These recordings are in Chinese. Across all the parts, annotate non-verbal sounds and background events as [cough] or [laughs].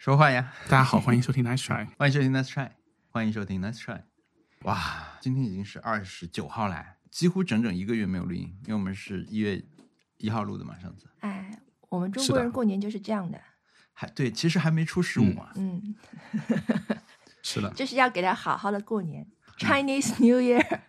说话呀！大家好，欢迎收听 Nice Try。[laughs] 欢迎收听 Nice Try，欢迎收听 Nice Try。哇，今天已经是二十九号了，几乎整整一个月没有录音，因为我们是一月一号录的嘛，上次哎，我们中国人过年就是这样的，还对，其实还没出十五嘛。嗯，是的，[laughs] 就是要给他好好的过年。Chinese New Year，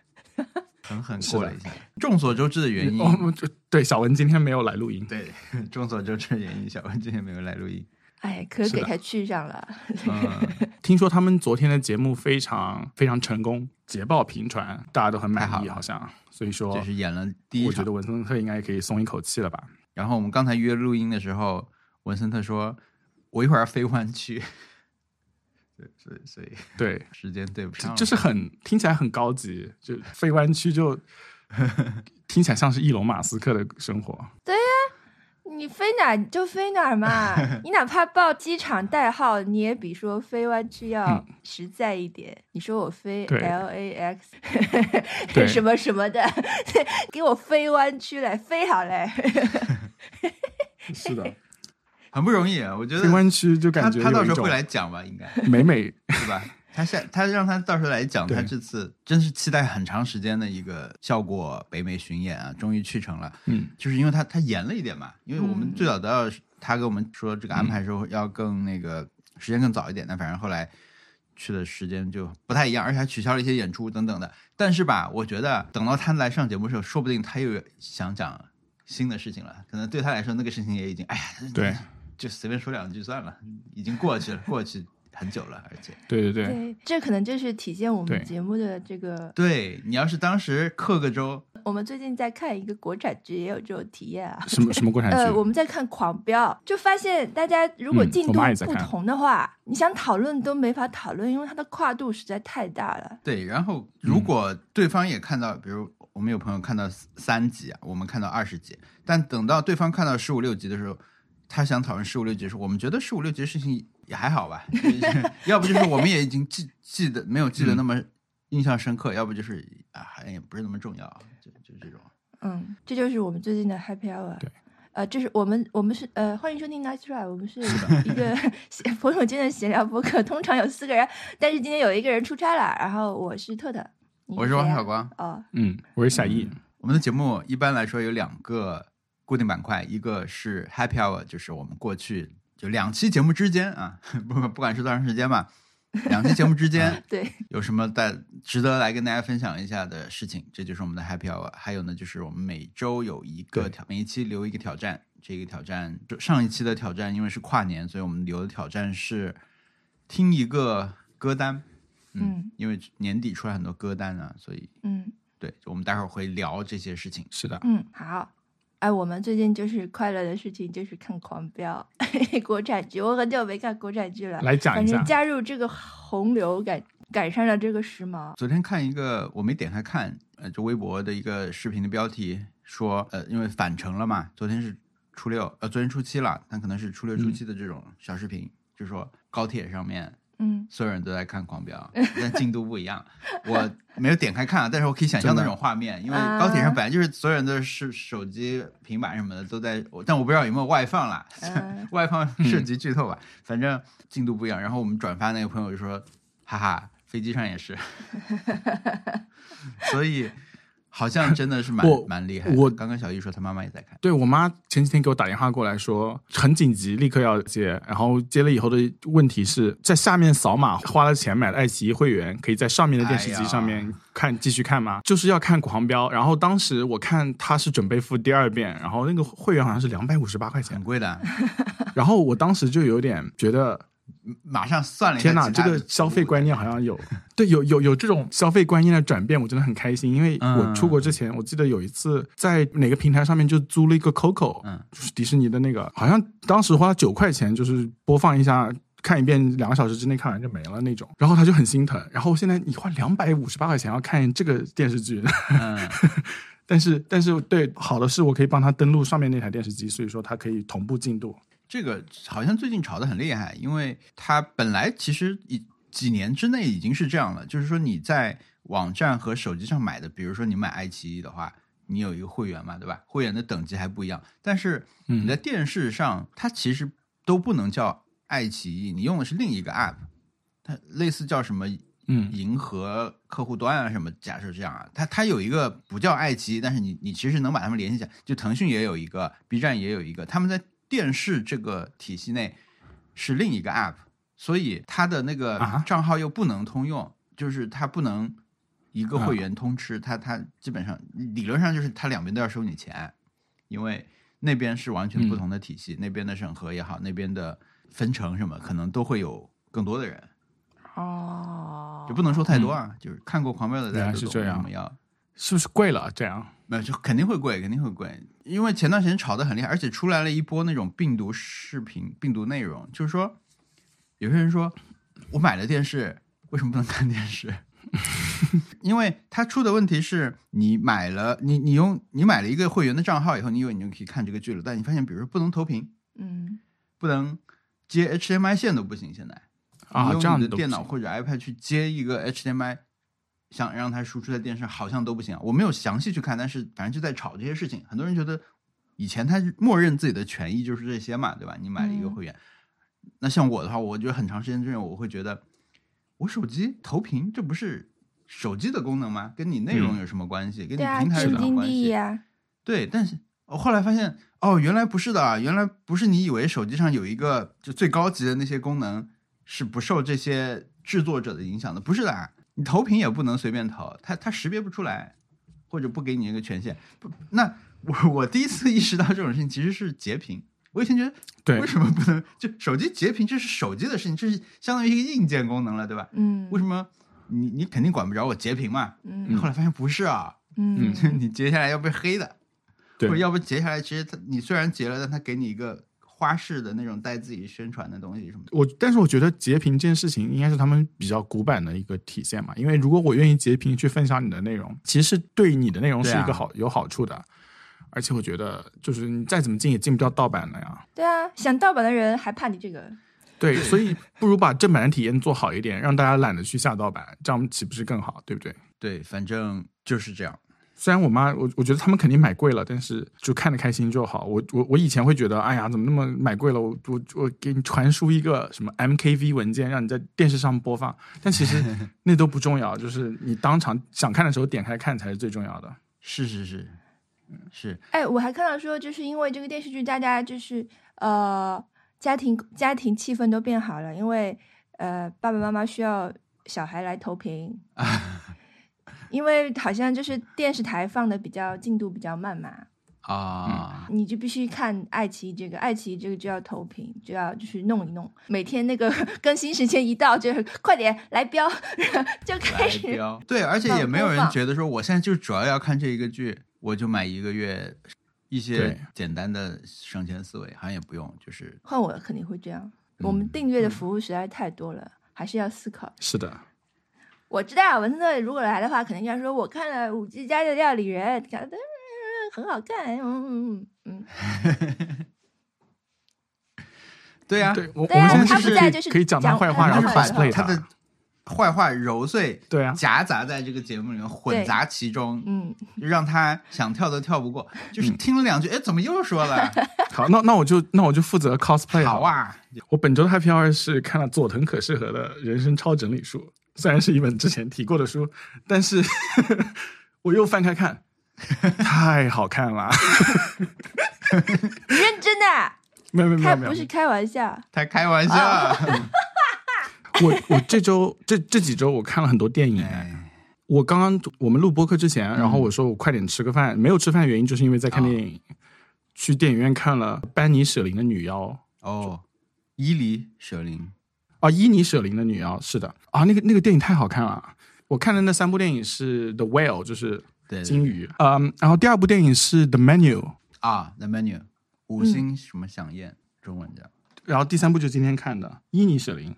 狠狠过了一下。众所周知的原因，我们就对小文今天没有来录音，对，[laughs] 众所周知的原因，小文今天没有来录音。哎，可给他去上了。嗯，听说他们昨天的节目非常非常成功，捷报频传，大家都很满意，好好像。所以说这，是演了第一场我觉得。文森特应该可以松一口气了吧？然后我们刚才约录音的时候，文森特说：“我一会儿要飞湾区。”对，所以所以对，[laughs] 时间对不上，就是很听起来很高级，就飞湾区就 [laughs] 听起来像是伊隆马斯克的生活。你飞哪儿就飞哪儿嘛，[laughs] 你哪怕报机场代号，你也比说飞湾区要实在一点。你说我飞嗯对 L A X 对 [laughs] 什么什么的，[laughs] 给我飞湾区来飞好嘞。是的，很不容易。啊我觉得飞湾区就他感觉有一种他到时候会来讲吧，应该美美是吧？他现他让他到时候来讲，他这次真是期待很长时间的一个效果北美巡演啊，终于去成了。嗯，就是因为他他延了一点嘛，因为我们嗯最早都要他跟我们说这个安排的时候要更那个时间更早一点，但反正后来去的时间就不太一样，而且还取消了一些演出等等的。但是吧，我觉得等到他来上节目的时候，说不定他又想讲新的事情了，可能对他来说那个事情也已经哎呀，对就随便说两句算了，已经过去了，过去很久了，而且。对对对，对，这可能就是体现我们节目的这个。对你要是当时刻个周，我们最近在看一个国产剧，也有这种体验啊。什么什么国产剧？呃，我们在看《狂飙》，就发现大家如果进度不同的话，你想讨论都没法讨论，因为它的跨度实在太大了。对，然后如果对方也看到，比如我们有朋友看到三集啊，我们看到二十集，但等到对方看到十五六集的时候，他想讨论十五六集的时候，我们觉得十五六集的事情也还好吧，[laughs] 要不就是我们也已经记记得没有记得那么印象深刻，要不就是啊，好像也不是那么重要，就就这种。嗯，这就是我们最近的 Happy Hour。对。呃，这是我们，我们是呃，欢迎收听 Nice Try，我们是一个 [laughs] 闲 [laughs] 朋友间的闲聊博客，通常有四个人，但是今天有一个人出差了，然后我是特特，你我是王小光，哦，嗯，我是小易，我们的节目一般来说有两个固定板块，一个是 Happy Hour，就是我们过去就两期节目之间啊，[laughs] 不不管是多长时间吧，两期节目之间 [laughs] 对，有什么带值得来跟大家分享一下的事情，这就是我们的 Happy Hour。还有呢，就是我们每周有一个挑，每一期留一个挑战。这个挑战上一期的挑战因为是跨年，所以我们留的挑战是听一个歌单。嗯因为年底出来很多歌单啊，所以嗯对，我们待会儿会聊这些事情。是的，嗯，好。哎，我们最近就是快乐的事情，就是看《狂飙》[laughs] 国产剧。我很久没看国产剧了，来讲一下反正加入这个洪流，赶赶上了这个时髦。昨天看一个，我没点开看，呃，就微博的一个视频的标题说，呃，因为返程了嘛，昨天是初六，呃，昨天初七了，但可能是初六、初七的这种小视频，就说高铁上面嗯所有人都在看《狂飙》，但进度不一样。我没有点开看啊，但是我可以想象那种画面，因为高铁上本来就是所有人都是手机、平板什么的都在，但我不知道有没有外放啦，嗯 [laughs] 外放涉及剧透吧，反正进度不一样。然后我们转发那个朋友就说：“哈哈，飞机上也是。[laughs] ”所以好像真的是蛮蛮厉害的。我刚跟小易说他妈妈也在看，对我妈前几天给我打电话过来说很紧急，立刻要接。然后接了以后的问题是在下面扫码，花了钱买的爱奇艺会员，可以在上面的电视机上面看、继续看吗？就是要看《狂飙》。然后当时我看他是准备付第二遍，然后那个会员好像是两百五十八块钱很。贵的，然后我当时就有点觉得马上算了一下天哪，这个消费观念好像有，对，有有有这种消费观念的转变，我真的很开心。因为我出国之前，我记得有一次在哪个平台上面就租了一个 Coco，嗯，就是迪士尼的那个，好像当时花九块钱，就是播放一下。看一遍，两个小时之内看完就没了那种，然后他就很心疼。然后现在你花两百五十八块钱要看这个电视剧，嗯，[laughs] 但是但是对好的是我可以帮他登录上面那台电视机，所以说他可以同步进度。这个好像最近炒得很厉害，因为它本来其实一几年之内已经是这样了，就是说你在网站和手机上买的，比如说你买爱奇艺的话，你有一个会员嘛，对吧？会员的等级还不一样，但是你在电视上，它其实都不能叫爱奇艺，你用的是另一个 app，它类似叫什么嗯银河客户端啊什么，假设这样啊，它它有一个不叫爱奇艺，但是你你其实能把它们联系起来，就腾讯也有一个，B 站也有一个，他们在电视这个体系内是另一个 app，所以它的那个啊账号又不能通用，就是它不能一个啊会员通吃，它它基本上理论上就是它两边都要收你钱，因为那边是完全不同的体系，那边的审核也好，那边的分成什么可能都会有更多的人。哦，就不能说太多啊，就是看过《狂飙》的大原来家都懂是这样我们要是不是贵了？这样没有就肯定会贵，肯定会贵，因为前段时间炒得很厉害，而且出来了一波那种病毒视频、病毒内容，就是说有些人说我买了电视，为什么不能看电视？[laughs] 因为他出的问题是你买了你你用你买了一个会员的账号以后，你以为你就可以看这个剧了，但你发现比如说不能投屏，嗯不能接 HDMI 线都不行，现在啊，用这样都不你的电脑或者 iPad 去接一个 HDMI，想让它输出在电视上，好像都不行啊。我没有详细去看，但是反正就在吵这些事情。很多人觉得以前他默认自己的权益就是这些嘛，对吧？你买了一个嗯会员，那像我的话，我觉得很长时间之内我会觉得，我手机投屏这不是手机的功能吗？跟你内容嗯有什么关系？跟你平台有什么关系？对，但是我后来发现，哦，原来不是的啊，原来不是你以为手机上有一个就最高级的那些功能是不受这些制作者的影响的，不是的啊，你投屏也不能随便投，它它识别不出来，或者不给你一个权限。不，那我我第一次意识到这种事情其实是截屏。我以前觉得，对为什么不能就手机截屏？这是手机的事情，这是相当于一个硬件功能了，对吧？嗯，为什么你你肯定管不着我截屏嘛？嗯后来发现不是啊，嗯你截下来要被黑的。对或者要不截下来，其实它你虽然截了，但它给你一个花式的那种带自己宣传的东西什么的。我，但是我觉得截屏这件事情应该是他们比较古板的一个体现嘛。因为如果我愿意截屏去分享你的内容，其实是对你的内容是一个好、有好处的。而且我觉得，就是你再怎么进也进不掉盗版的呀。对啊，想盗版的人还怕你这个？对，所以不如把正版的体验做好一点，让大家懒得去下盗版，这样岂不是更好？对不对？对，反正就是这样。虽然我妈，我我觉得他们肯定买贵了，但是就看得开心就好。我我我以前会觉得，哎呀，怎么那么买贵了？我我我给你传输一个什么 MKV 文件，让你在电视上播放。但其实那都不重要，就是你当场想看的时候点开看才是最重要的。是是是，是哎，我还看到说，就是因为这个电视剧，大家就是呃，家庭家庭气氛都变好了，因为呃，爸爸妈妈需要小孩来投屏，[laughs] 因为好像就是电视台放的比较进度比较慢嘛，啊，你就必须看爱奇艺这个，爱奇艺这个就要投屏，就要就是弄一弄，每天那个 [laughs] 更新时间一到，就快点来标，[laughs] 就开始标。对，而且也没有人觉得说我现在就主要要看这一个剧，我就买一个月。一些简单的省钱思维好像也不用，就是换我肯定会这样。嗯我们订阅的服务实在太多了，还是要思考。是的，我知道文森特如果来的话，肯定要说我看了五 G 家的料理人，很好看，嗯嗯嗯 [laughs] 对呀、对我我们现在就是可以讲他坏话，然后他坏话 cosplay 他的坏话揉碎，对啊夹杂在这个节目里面，混杂其中，嗯，[laughs] 让他想跳都跳不过。就是听了两句，哎，怎么又说了？[laughs] 好，那那我就那我就负责 cosplay。好啊，我本周的 Happy Hour 是看了佐藤可士和的《人生超整理术》，虽然是一本之前提过的书，但是 [laughs] 我又翻开看，太好看了。[laughs] 你认真的啊？没有没有没有不是，开玩笑，他开玩笑。[laughs] 我我这周这这几周我看了很多电影。哎，我刚刚我们录播客之前，然后我说我快点吃个饭，没有吃饭的原因就是因为在看电影，去电影院看了班尼舍林的女妖。哦，伊犁舍林，啊，伊尼舍林的女妖是的啊，那个那个电影太好看了。我看的那三部电影是《The Whale》，就是对金鱼，嗯，然后第二部电影是《The Menu》，啊，The Menu，五星什么响宴，中文叫。然后第三部就是今天看的伊尼舍林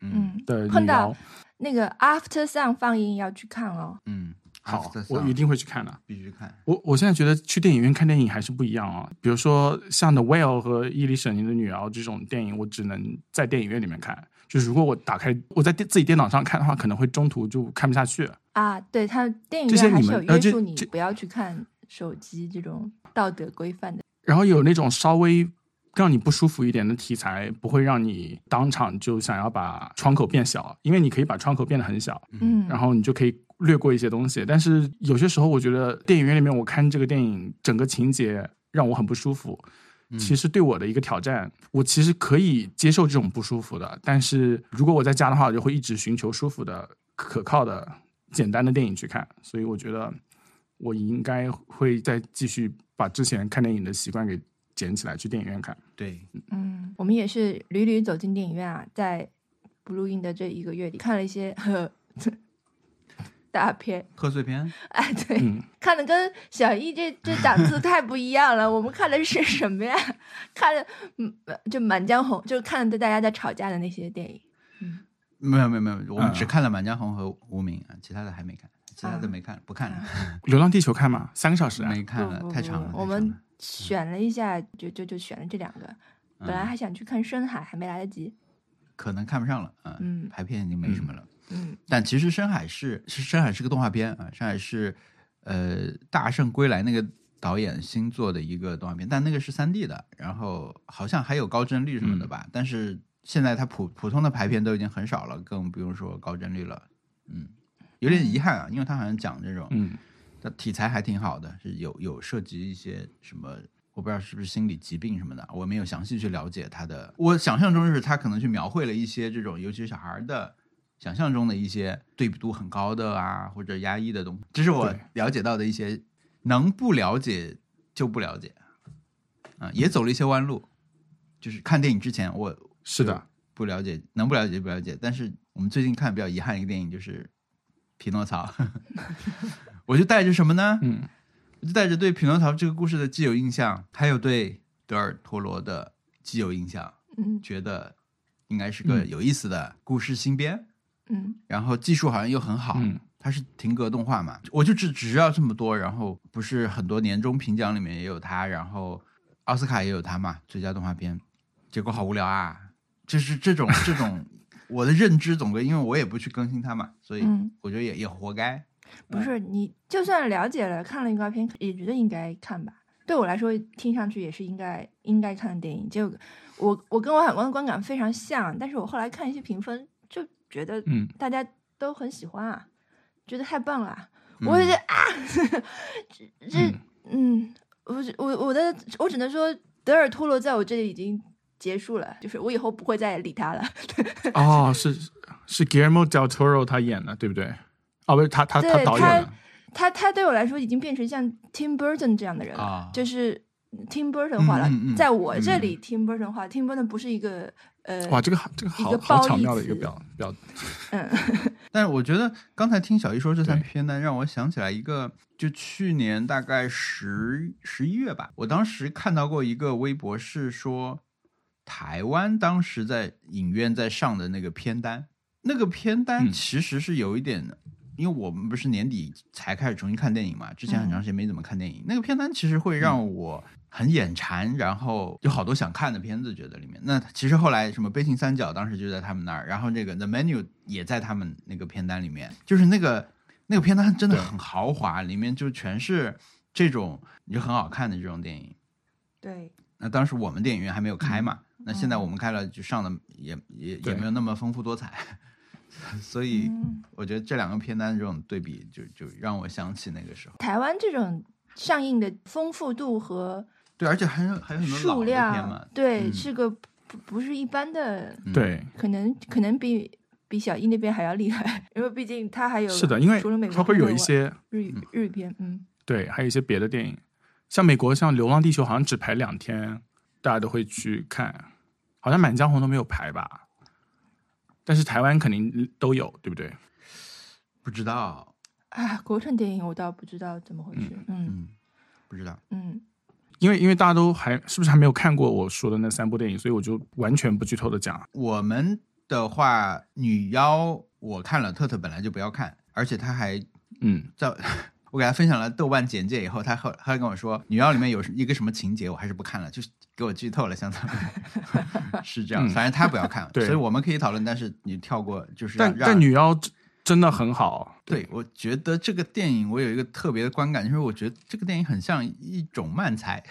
嗯嗯，的碰到女妖。那个 After Sun 放映要去看哦。嗯，好我一定会去看的。必须看。我我现在觉得去电影院看电影还是不一样啊。比如说像《The Whale》和《伊丽舍尼的女儿》这种电影，我只能在电影院里面看。就是如果我打开我在电自己电脑上看的话，可能会中途就看不下去。啊，对，它电影这些院还是有约束你不要去看手机这种道德规范的。然后有那种稍微让你不舒服一点的题材，不会让你当场就想要把窗口变小，因为你可以把窗口变得很小，嗯，然后你就可以略过一些东西。但是有些时候，我觉得电影院里面我看这个电影，整个情节让我很不舒服。其实对我的一个挑战，我其实可以接受这种不舒服的，但是如果我在家的话，我就会一直寻求舒服的、可靠的、简单的电影去看。所以我觉得我应该会再继续把之前看电影的习惯给捡起来，去电影院看。对，嗯，我们也是屡屡走进电影院啊，在不录音的这一个月里，看了一些呵 [laughs] 大片。贺岁片，哎，对，嗯，看的跟小易这这档次太不一样了。[laughs] 我们看的是什么呀？看的嗯，就《满江红》，就看的大家在吵架的那些电影。嗯没有没有没有，我们嗯只看了《满江红》和《无名》啊，其他的还没看，其他的啊没看，不看了，《[laughs] 流浪地球》看吗？三个小时啊？没看了太长了。我们选了一下，就就就选了这两个。本来嗯还想去看《深海》，还没来得及。可能看不上了啊，嗯排片已经没什么了。嗯但其实《深海》是是《深海》是个动画片啊，《深海》是呃《大圣归来》那个导演新做的一个动画片，但那个是三 D 的，然后好像还有高帧率什么的吧。但是现在它普普通的排片都已经很少了，更不用说高帧率了。嗯，有点遗憾啊，因为它好像讲这种，嗯，它题材还挺好的，是有有涉及一些什么。我不知道是不是心理疾病什么的，我没有详细去了解他的。我想象中是他可能去描绘了一些这种，尤其是小孩的想象中的一些对比度很高的啊，或者压抑的东西。这是我了解到的一些，能不了解就不了解啊，也走了一些弯路。就是看电影之前，我是的，不了解，能不了解就不了解。但是我们最近看比较遗憾的一个电影就是《匹诺曹》，[laughs] 我就带着什么呢？嗯，我就带着对匹诺曹这个故事的既有印象，还有对德尔托罗的既有印象，嗯觉得应该是个嗯有意思的故事新编，嗯然后技术好像又很好。嗯它是停格动画嘛，我就只只知道这么多，然后不是很多年终评奖里面也有它，然后奥斯卡也有它嘛，最佳动画片，结果好无聊啊！就是这种这种 [laughs] 我的认知总归，因为我也不去更新它嘛，所以嗯，我觉得也也活该。不是你就算了解了，看了预告片，也觉得应该看吧。对我来说，听上去也是应该应该看的电影。就我我跟我海光的观感非常像，但是我后来看一些评分，就觉得嗯大家都很喜欢啊，觉得太棒了我就觉得啊，[laughs] 这这嗯，我我我的我只能说，德尔托罗在我这里已经结束了，就是我以后不会再理他了。[laughs] 哦，是是 Guillermo del Toro 他演的，对不对？哦，不是，他他他导演的。他他对我来说已经变成像 Tim Burton 这样的人了，啊就是 Tim Burton 化了。嗯嗯嗯在我这里、t i m Burton 化，Tim Burton 不是一个呃，哇，这个好，这个好好巧妙的一个表表，嗯 [laughs] 但是我觉得刚才听小易说这三对片单，让我想起来一个，就去年大概十十一月吧，我当时看到过一个微博，是说台湾当时在影院在上的那个片单，那个片单嗯其实是有一点的。因为我们不是年底才开始重新看电影嘛，之前很长时间没怎么看电影。那个片单其实会让我很眼馋，然后有好多想看的片子，觉得里面。那其实后来什么《悲情三角》当时就在他们那儿，然后这个《The Menu》也在他们那个片单里面，就是那个那个片单真的很豪华，里面就全是这种就很好看的这种电影。对，那当时我们电影院还没有开嘛，那现在嗯。我们开了，就上的也也也没有那么丰富多彩，[laughs] 所以嗯。我觉得这两个片单这种对比就，就让我想起那个时候。台湾这种上映的丰富度和对，而且还有还有很多老数的片嘛。量，，对，嗯。是个不不是一般的，嗯。对，可能可能比比小艺那边还要厉害，[laughs] 因为毕竟他还有是的，因为除了美国它会有一些日语日语片，嗯。对，还有一些别的电影，像美国像《流浪地球》好像只排两天，大家都会去看，好像《满江红》都没有排吧，但是台湾肯定都有，对不对？不知道，啊，国产电影我倒不知道怎么回事，嗯嗯，不知道。嗯因为因为大家都还是不是还没有看过我说的那三部电影，所以我就完全不剧透的讲。我们的话，女妖我看了，特特本来就不要看，而且他还嗯，在 [laughs] 我给他分享了豆瓣简介以后，他后他跟我说，女妖里面有一个什么情节，我还是不看了，就是给我剧透了，相当于。[laughs] 是这样。嗯。反正他不要看，对。所以我们可以讨论，但是你跳过，就是但但女妖真真的很好，对，我觉得这个电影我有一个特别的观感，就是我觉得这个电影很像一种漫才，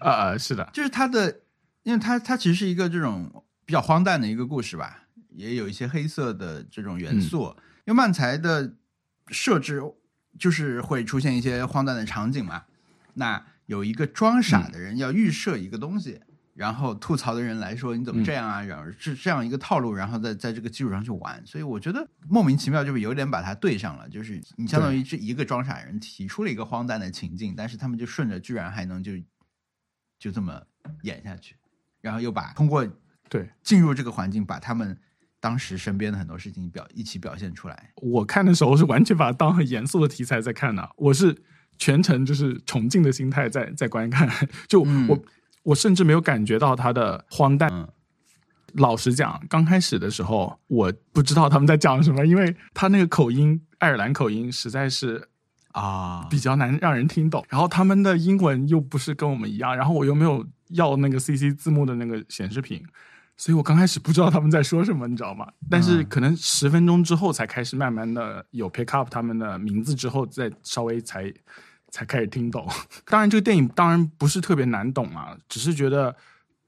呃，是的，[laughs] 就是它的因为它它其实是一个这种比较荒诞的一个故事吧，也有一些黑色的这种元素。因为漫才的设置就是会出现一些荒诞的场景嘛，那有一个装傻的人要预设一个东西，然后吐槽的人来说你怎么这样啊，然后是这样一个套路，然后在在这个基础上去玩，所以我觉得莫名其妙就是有点把它对上了，就是你相当于这一个装傻人提出了一个荒诞的情境，但是他们就顺着居然还能就就这么演下去，然后又把通过对。进入这个环境把他们。当时身边的很多事情表一起表现出来。我看的时候是完全把它当很严肃的题材在看的，我是全程就是崇敬的心态在在观看。[laughs] 就我我甚至没有感觉到他的荒诞。老实讲，刚开始的时候我不知道他们在讲什么，因为他那个口音爱尔兰口音实在是啊比较难让人听懂。然后他们的英文又不是跟我们一样，然后我又没有要那个 CC 字幕的那个显示屏。所以我刚开始不知道他们在说什么，你知道吗？但是可能十分钟之后才开始慢慢的有 pick up 他们的名字之后，再稍微才才开始听懂。[laughs] 当然，这个电影当然不是特别难懂啊，只是觉得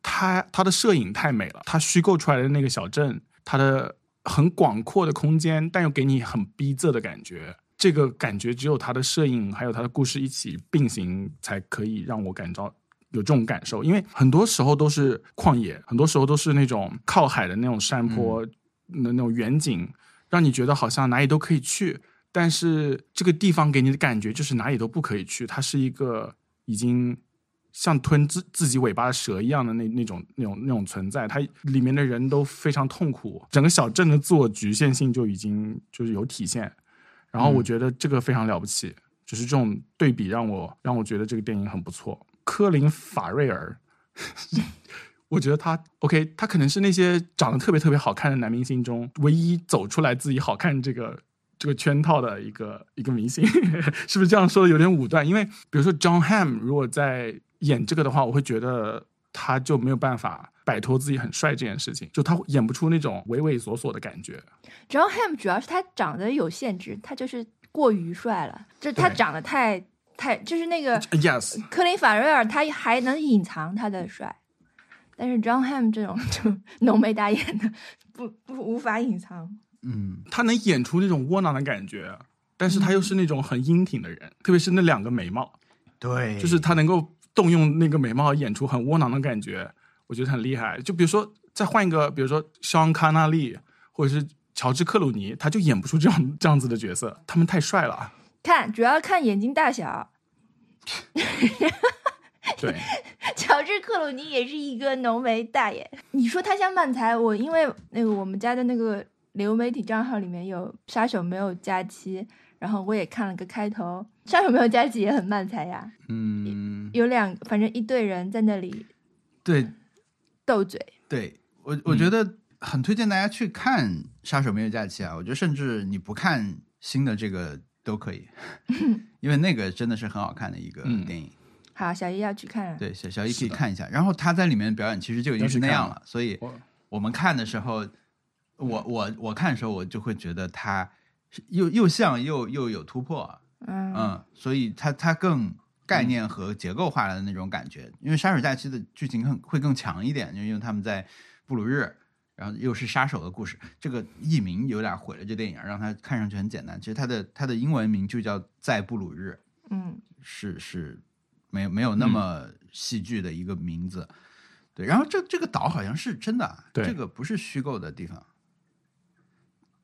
它它的摄影太美了，它虚构出来的那个小镇，它的很广阔的空间，但又给你很逼仄的感觉。这个感觉只有它的摄影还有它的故事一起并行，才可以让我感到。有这种感受，因为很多时候都是旷野，很多时候都是那种靠海的那种山坡那那种远景，让你觉得好像哪里都可以去。但是这个地方给你的感觉就是哪里都不可以去，它是一个已经像吞自自己尾巴的蛇一样的那那种那种那种存在。它里面的人都非常痛苦，整个小镇的自我局限性就已经就是有体现。然后我觉得这个非常了不起，就是这种对比让我让我觉得这个电影很不错。科林·法瑞尔，[laughs] 我觉得他 OK，他可能是那些长得特别特别好看的男明星中唯一走出来自己好看这个这个圈套的一个一个明星，[laughs] 是不是这样说的有点武断？因为比如说 John Hamm 如果在演这个的话，我会觉得他就没有办法摆脱自己很帅这件事情，就他演不出那种畏畏缩缩的感觉。John Hamm 主要是他长得有限制，他就是过于帅了，就是他长得太。太就是那个，yes，克林·法瑞尔，他还能隐藏他的帅，但是 John Hamm 这种就浓眉大眼的，不不无法隐藏。嗯，他能演出那种窝囊的感觉，但是他又是那种很英挺的人，特别是那两个眉毛，对，就是他能够动用那个眉毛演出很窝囊的感觉，我觉得很厉害。就比如说再换一个，比如说肖恩·卡纳利或者是乔治·克鲁尼，他就演不出这样 [laughs] 这样子的角色，他们太帅了。看，主要看眼睛大小。[laughs] 对，[laughs] 乔治克鲁尼也是一个浓眉大眼。你说他像漫才，我因为那个我们家的那个流媒体账号里面有《杀手没有假期》，然后我也看了个开头，《杀手没有假期》也很慢才呀。嗯，有两，反正一队人在那里对斗嘴。对我，我觉得很推荐大家去看《杀手没有假期》啊。我觉得甚至你不看新的这个。都可以，[laughs] 因为那个真的是很好看的一个电影。好，小姨要去看。对，小小姨可以看一下。然后他在里面的表演其实就已经是那样了，所以我们看的时候，我我我看的时候，我就会觉得它又又像又又有突破。嗯嗯，所以它它更概念和结构化的那种感觉。因为《杀手假期》的剧情更会更强一点，就因为他们在布鲁日。然后又是杀手的故事，这个译名有点毁了这电影，让它看上去很简单。其实它的它的英文名就叫在布鲁日，嗯，是是，没有没有那么戏剧的一个名字。对，然后这这个岛好像是真的，这个不是虚构的地方。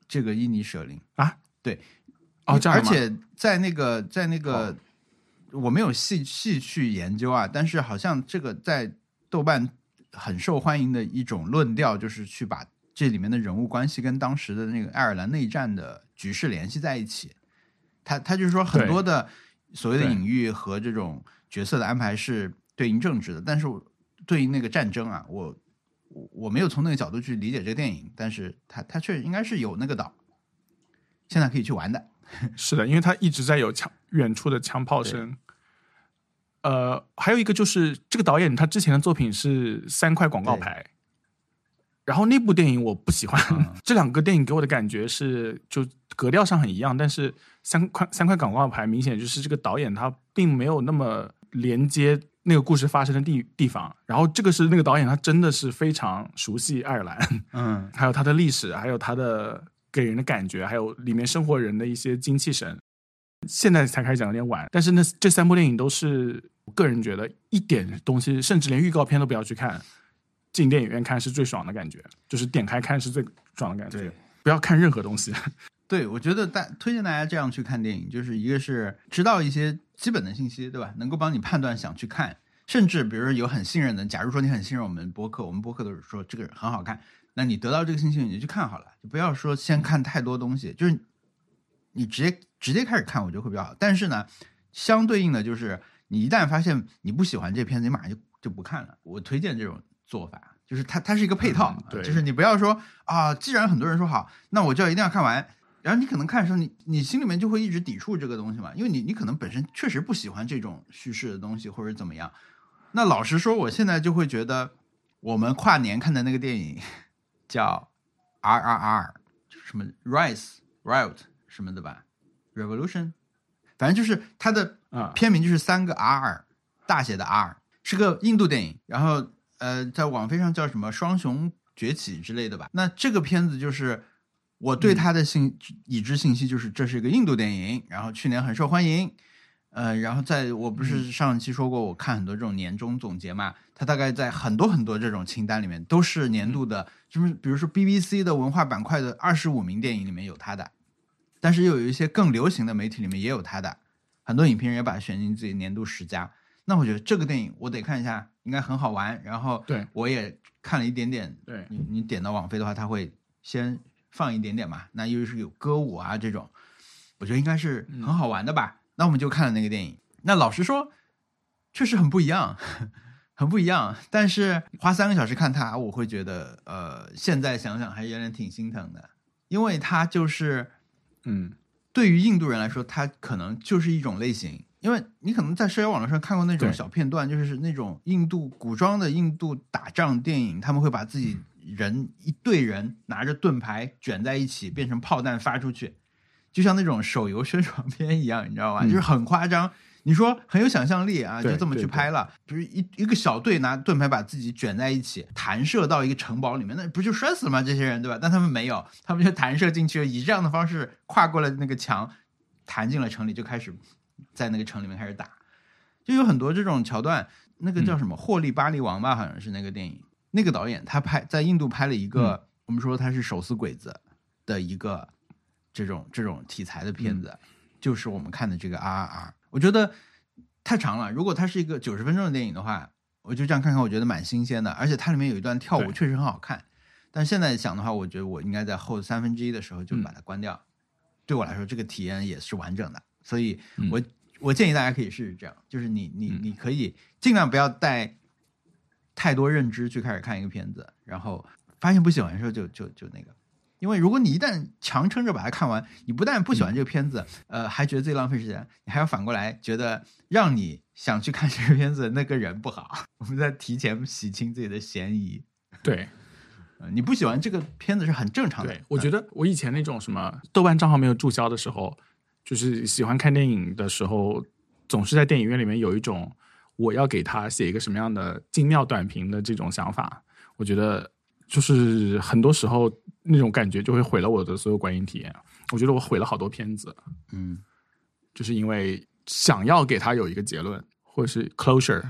这个伊尼舍林。啊，对，哦，而且在那个在那个我没有细细去研究啊，但是好像这个在豆瓣。很受欢迎的一种论调，就是去把这里面的人物关系跟当时的那个爱尔兰内战的局势联系在一起。他他就是说很多的所谓的隐喻和这种角色的安排是对应政治的，但是对应那个战争啊，我我我没有从那个角度去理解这个电影，但是他他确实应该是有那个岛，现在可以去玩的。[laughs] 是的，因为他一直在有枪远处的枪炮声。呃，还有一个就是这个导演他之前的作品是三块广告牌，然后那部电影我不喜欢。[laughs] 这两个电影给我的感觉是就格调上很一样，但是三块三块广告牌明显就是这个导演他并没有那么连接那个故事发生的地地方。然后这个是那个导演他真的是非常熟悉爱尔兰，嗯 [laughs] 还有它的历史，还有它的给人的感觉，还有里面生活人的一些精气神。现在才开始讲有点晚，但是那这三部电影都是我个人觉得一点东西，甚至连预告片都不要去看，进电影院看是最爽的感觉，就是点开看是最爽的感觉对。不要看任何东西。对，我觉得大推荐大家这样去看电影，就是一个是知道一些基本的信息，对吧？能够帮你判断想去看，甚至比如说有很信任的，假如说你很信任我们播客，我们播客都是说这个很好看，那你得到这个信息你就去看好了，就不要说先看太多东西，就是你直接直接开始看，我觉得会比较好。但是呢，相对应的就是你一旦发现你不喜欢这片子，你马上就就不看了。我推荐这种做法。就是它，它是一个配套，嗯对就是你不要说啊，既然很多人说好，那我就要一定要看完，然后你可能看的时候，你你心里面就会一直抵触这个东西嘛，因为你你可能本身确实不喜欢这种叙事的东西或者怎么样。那老实说，我现在就会觉得，我们跨年看的那个电影叫 R R R，就是什么 Rise Riot 什么的吧，Revolution，反正就是它的啊片名就是三个 R，大写的 R，是个印度电影，然后呃，在网飞上叫什么“双雄崛起”之类的吧。那这个片子就是我对他的信、已知信息就是这是一个印度电影，然后去年很受欢迎。呃，然后在我不是上一期说过，我看很多这种年终总结嘛，它大概在很多很多这种清单里面都是年度的，就是比如说 BBC 的文化板块的二十五名电影里面有它的，但是又有一些更流行的媒体里面也有它的，很多影评人也把它选进自己年度十佳。那我觉得这个电影我得看一下，应该很好玩。然后对我也看了一点点，对你你点到网飞的话，他会先放一点点嘛。那又是有歌舞啊这种，我觉得应该是很好玩的吧。那我们就看了那个电影。那老实说，确实很不一样，[laughs] 很不一样。但是花三个小时看它，我会觉得，呃，现在想想还是有点挺心疼的，因为它就是嗯，对于印度人来说，它可能就是一种类型。因为你可能在社交网络上看过那种小片段，就是那种印度古装的印度打仗电影，他们会把自己人一队人拿着盾牌卷在一起，变成炮弹发出去，就像那种手游宣传片一样，你知道吧？嗯就是很夸张。你说很有想象力啊，就这么去拍了，就是一一个小队拿盾牌把自己卷在一起，弹射到一个城堡里面，那不就摔死了吗？这些人对吧？但他们没有，他们就弹射进去，以这样的方式跨过了那个墙，弹进了城里，就开始在那个城里面开始打，就有很多这种桥段。那个叫什么《霍利巴利王》吧，好像是那个电影。那个导演他拍在印度拍了一个，我们说他是手撕鬼子的一个这种这种题材的片子，就是我们看的这个 R R R。我觉得太长了，如果它是一个九十分钟的电影的话，我就这样看看，我觉得蛮新鲜的。而且它里面有一段跳舞确实很好看。但现在想的话，我觉得我应该在后三分之一的时候就把它关掉。对我来说，这个体验也是完整的。所以嗯我、我建议大家可以试试这样，就是你你嗯你可以尽量不要带太多认知去开始看一个片子，然后发现不喜欢的时候就就就那个。因为如果你一旦强撑着把它看完，你不但不喜欢这个片子，呃，还觉得自己浪费时间，你还要反过来觉得让你想去看这个片子的那个人不好。[laughs] 我们在提前洗清自己的嫌疑。对 [laughs] 呃你不喜欢这个片子是很正常的。对，我觉得我以前那种什么豆瓣账号没有注销的时候，就是喜欢看电影的时候，总是在电影院里面有一种我要给他写一个什么样的精妙短评的这种想法。我觉得就是很多时候那种感觉就会毁了我的所有观影体验。我觉得我毁了好多片子，嗯，就是因为想要给他有一个结论或者是 closure。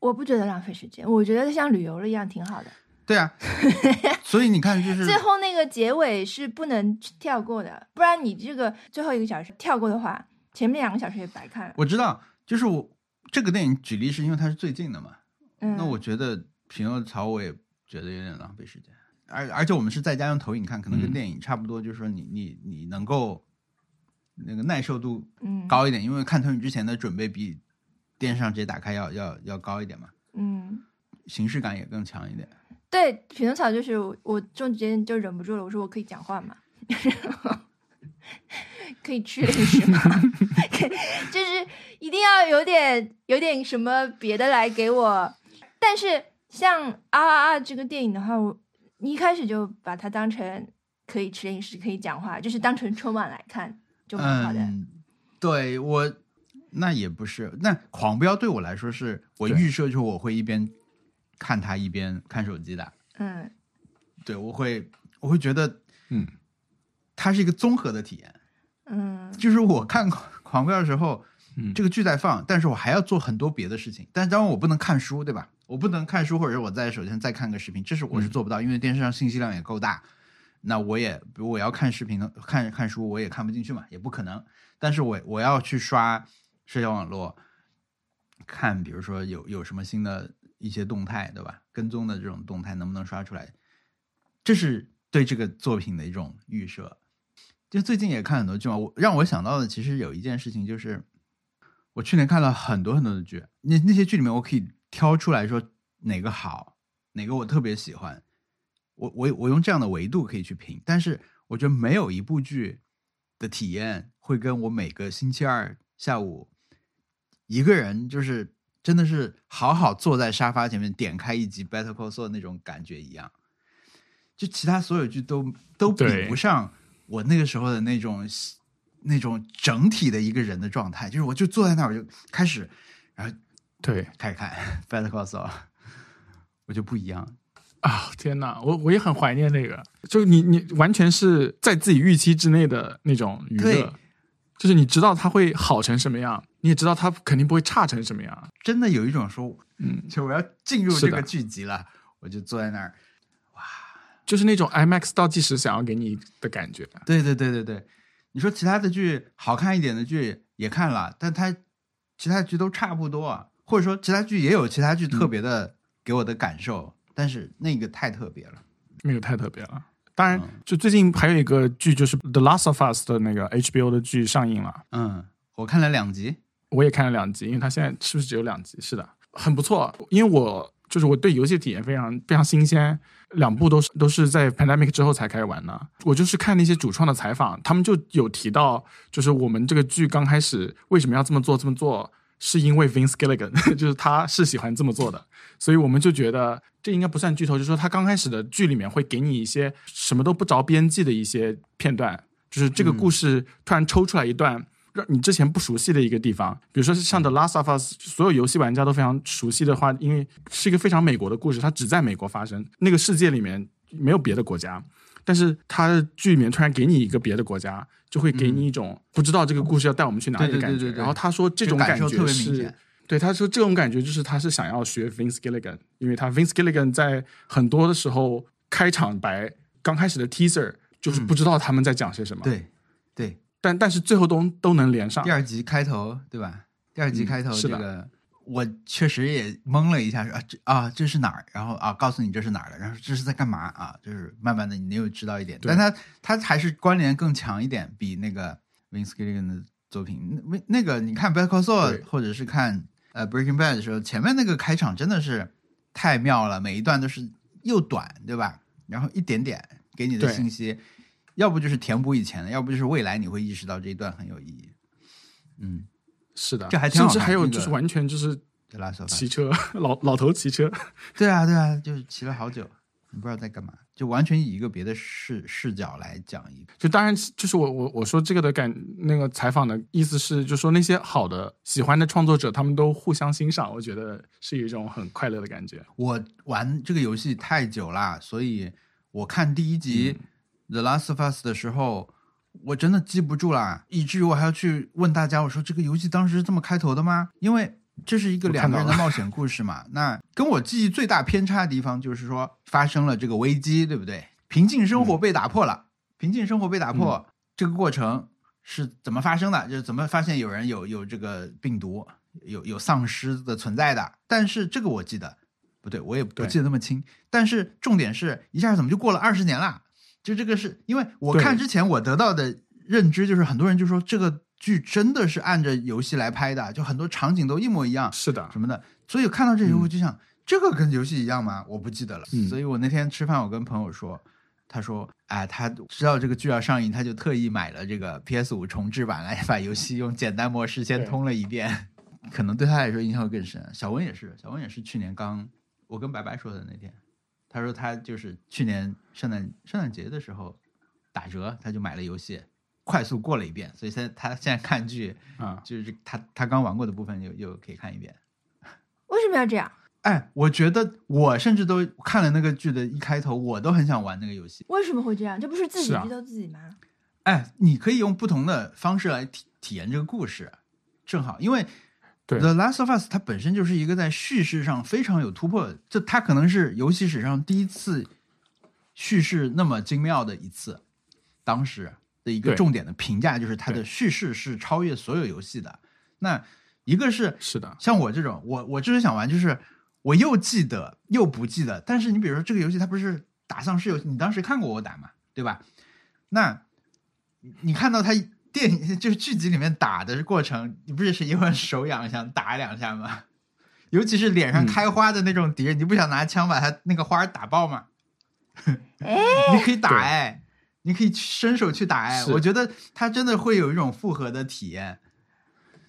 我不觉得浪费时间，我觉得像旅游了一样挺好的。对啊，[laughs] 所以你看，就是最后那个结尾是不能跳过的，不然你这个最后一个小时跳过的话，前面两个小时也白看了。我知道，就是我这个电影举例是因为它是最近的嘛，嗯，那我觉得《匹诺曹》我也觉得有点浪费时间，而而且我们是在家用投影看，可能跟嗯。电影差不多，就是说你你你能够那个耐受度嗯。高一点，因为看投影之前的准备比电视上直接打开要要要高一点嘛，嗯，形式感也更强一点。对，匹诺曹就是我我中间就忍不住了，我说我可以讲话吗？[laughs] 可以吃零食吗？[laughs] 可以就是一定要有点有点什么别的来给我。但是像《啊啊啊》这个电影的话，我一开始就把它当成可以吃零食、可以讲话，就是当成春晚来看，就蛮好的。嗯，对我那也不是。那狂飙对我来说是我预设就是我会一边看他一边看手机的，嗯对我会我会觉得嗯，它是一个综合的体验。嗯就是我看狂狂飙的时候，嗯这个剧在放，但是我还要做很多别的事情。但当然我不能看书，对吧？我不能看书，或者我在手机上再看个视频，这是我是做不到，因为电视上信息量也够大。那我也，比如我要看视频的，看看书，我也看不进去嘛，也不可能。但是我我要去刷社交网络，看比如说有有什么新的一些动态，对吧？跟踪的这种动态能不能刷出来？这是对这个作品的一种预设。就最近也看很多剧嘛，我让我想到的其实有一件事情，就是我去年看了很多很多的剧，那那些剧里面我可以挑出来说哪个好，哪个我特别喜欢，我我我用这样的维度可以去评，但是我觉得没有一部剧的体验会跟我每个星期二下午一个人就是真的是好好坐在沙发前面点开一集《Better Call Saul》那种感觉一样，就其他所有剧都都比不上我那个时候的那种那种整体的一个人的状态，就是我就坐在那儿我就开始，然后对。开始看《Better Call Saul》，我就不一样。啊，天哪，我我也很怀念那个，就你你完全是在自己预期之内的那种娱乐，就是你知道它会好成什么样，你也知道它肯定不会差成什么样，真的有一种说，嗯，就我要进入这个剧集了，我就坐在那儿。就是那种 IMAX 倒计时想要给你的感觉。对对对对对，你说其他的剧好看一点的剧也看了，但它其他剧都差不多啊，或者说其他剧也有其他剧特别的给我的感受，但是那个太特别了。那个太特别了。当然嗯，就最近还有一个剧，就是《The Last of Us》的那个 HBO 的剧上映了，嗯，我看了两集，我也看了两集，因为它现在是不是只有两集？是的，很不错。因为我就是我对游戏体验非常非常新鲜，两部都是都是在 pandemic 之后才开始玩的。我就是看那些主创的采访，他们就有提到，就是我们这个剧刚开始为什么要这么做这么做，是因为 Vince Gilligan，[laughs] 就是他是喜欢这么做的，所以我们就觉得这应该不算剧透，就是说他刚开始的剧里面会给你一些什么都不着边际的一些片段，就是这个故事突然抽出来一段。让你之前不熟悉的一个地方，比如说是像《The Last of Us》，所有游戏玩家都非常熟悉的话，因为是一个非常美国的故事，它只在美国发生，那个世界里面没有别的国家。但是它的剧里面突然给你一个别的国家，就会给你一种不知道这个故事要带我们去哪里的感觉。然后他说这种感觉特别明是显。对，他说这种感觉就是他是想要学 Vince Gilligan，因为他 Vince Gilligan 在很多的时候开场白刚开始的 teaser 就是不知道他们在讲些什么，，对对，但但是最后都都能连上第。二集开头对吧？第二集嗯开头这个。我确实也懵了一下，说啊这啊这是哪儿？然后啊告诉你这是哪儿的，然后这是在干嘛啊？就是慢慢的你又知道一点，但它它还是关联更强一点，比那个 Vince Gilligan 的作品，那那个你看《Call Saul》或者是看呃《Breaking Bad》的时候，前面那个开场真的是太妙了，每一段都是又短对吧？然后一点点给你的信息，要不就是填补以前的，要不就是未来你会意识到这一段很有意义。嗯，是的，这还挺好甚至还有就是完全就是《of Us 骑车，老老头骑车，对啊，对啊，就是骑了好久，你不知道在干嘛，就完全以一个别的视视角来讲一个。就当然就是我我我说这个的感那个采访的意思是，就说那些好的喜欢的创作者，他们都互相欣赏，我觉得是一种很快乐的感觉。我玩这个游戏太久啦，所以我看第一集《The Last of Us》的时候，我真的记不住啦，以至于我还要去问大家，我说这个游戏当时是这么开头的吗？因为这是一个两个人的冒险故事嘛。[laughs] 那跟我记忆最大偏差的地方就是说，发生了这个危机，对不对？平静生活被打破了，平静生活被打破，这个过程是怎么发生的？就是怎么发现有人有有这个病毒，有有丧尸的存在的？但是这个我记得不对，我也不记得那么清。但是重点是一下怎么就过了二十年了？就这个是因为我看之前我得到的认知就是很多人就说这个剧真的是按着游戏来拍的，就很多场景都一模一样是的，什么的。所以看到这以后我就想，这个跟游戏一样吗？我不记得了。嗯所以我那天吃饭，我跟朋友说。他说：“哎，他知道这个剧要上映，他就特意买了这个 PS 五重置版来把游戏用简单模式先通了一遍，[laughs] 可能对他来说印象会更深。小文也是，小文也是去年刚我跟白白说的那天，他说他就是去年圣诞圣诞节的时候打折，他就买了游戏，快速过了一遍，所以现在他现在看剧啊，就是他他刚玩过的部分又又可以看一遍。[laughs] 为什么要这样？哎，我觉得我甚至都看了那个剧的一开头，我都很想玩那个游戏。为什么会这样？这不是自己是啊剧透自己吗？哎，你可以用不同的方式来体体验这个故事，正好，因为对 The Last of Us 它本身就是一个在叙事上非常有突破的，就它可能是游戏史上第一次叙事那么精妙的一次。当时的一个重点的评价就是它的叙事是超越所有游戏的。那一个是是的，像我这种，我我就是想玩，就是我又记得又不记得。但是你比如说这个游戏，它不是打丧尸游戏，你当时看过我打嘛，对吧？那你你看到它电影 [laughs] 就是剧集里面打的过程，你不是是也会手痒想打两下吗？[laughs] 尤其是脸上嗯开花的那种敌人，你不想拿枪把他那个花儿打爆吗？[laughs] 哎，你可以打对哎，你可以伸手去打哎，我觉得他真的会有一种复合的体验。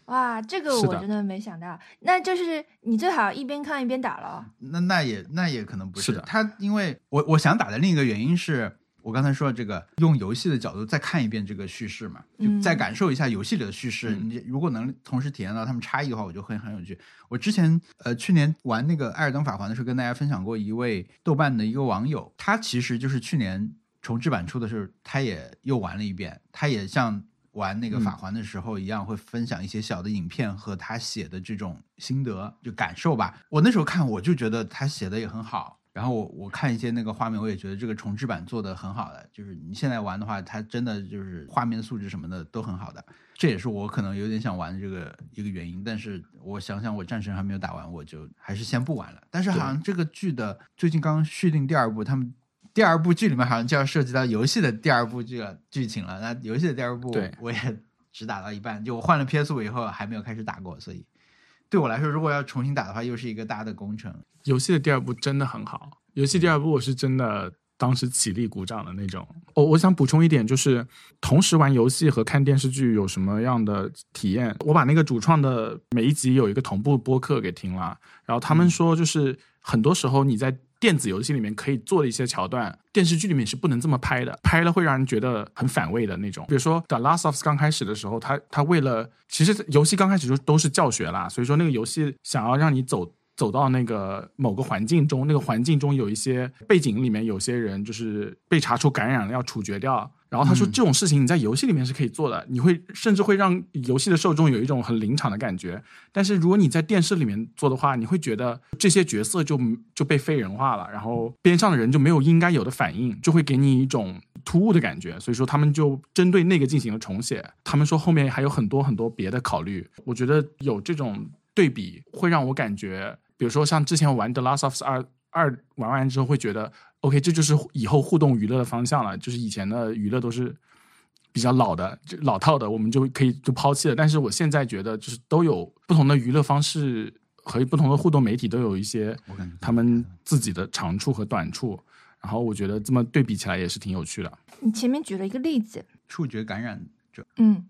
哇，这个我真的没想到。那就是你最好一边看一边打了。那那也那也可能不是的他因为我我想打的另一个原因是我刚才说的这个用游戏的角度再看一遍这个叙事嘛，就嗯再感受一下游戏里的叙事。嗯你如果能同时体验到他们差异的话，我就会很有趣。我之前呃去年玩那个《艾尔登法环》的时候，跟大家分享过一位豆瓣的一个网友，他其实就是去年重置版出的时候，他也又玩了一遍，他也像。玩那个嗯法环的时候一样，会分享一些小的影片和他写的这种心得，就感受吧。我那时候看，我就觉得他写的也很好。然后我我看一些那个画面，我也觉得这个重置版做的很好的。就是你现在玩的话，它真的就是画面素质什么的都很好的。这也是我可能有点想玩这个一个原因。但是我想想，我战神还没有打完，我就还是先不玩了。但是好像这个剧的最近刚续订第二部，他们第二部剧里面好像就要涉及到游戏的第二部剧了剧情了。那游戏的第二部对我也 [laughs] 只打到一半，就我换了 PS 五以后还没有开始打过，所以对我来说，如果要重新打的话，又是一个大的工程。游戏的第二部真的很好，游戏第二部我是真的当时起立鼓掌的那种。我我想补充一点，就是同时玩游戏和看电视剧有什么样的体验？我把那个主创的每一集有一个同步播客给听了，然后他们说，就是很多时候你在电子游戏里面可以做的一些桥段，电视剧里面是不能这么拍的，拍了会让人觉得很反胃的那种。比如说《The Last of Us》刚开始的时候，他他为了其实游戏刚开始就都是教学啦，所以说那个游戏想要让你走。走到那个某个环境中，那个环境中有一些背景里面有些人就是被查出感染了，要处决掉。然后他说嗯这种事情你在游戏里面是可以做的，你会甚至会让游戏的受众有一种很临场的感觉。但是如果你在电视里面做的话，你会觉得这些角色就就被非人化了，然后边上的人就没有应该有的反应，就会给你一种突兀的感觉。所以说他们就针对那个进行了重写。他们说后面还有很多很多别的考虑。我觉得有这种对比会让我感觉，比如说像之前玩《The Last of Us 二》二玩完之后会觉得，OK，这就是以后互动娱乐的方向了。就是以前的娱乐都是比较老的、就老套的，我们就可以就抛弃了。但是我现在觉得，就是都有不同的娱乐方式和不同的互动媒体都有一些我感觉他们自己的长处和短处。然后我觉得这么对比起来也是挺有趣的。你前面举了一个例子，触觉感染者，嗯，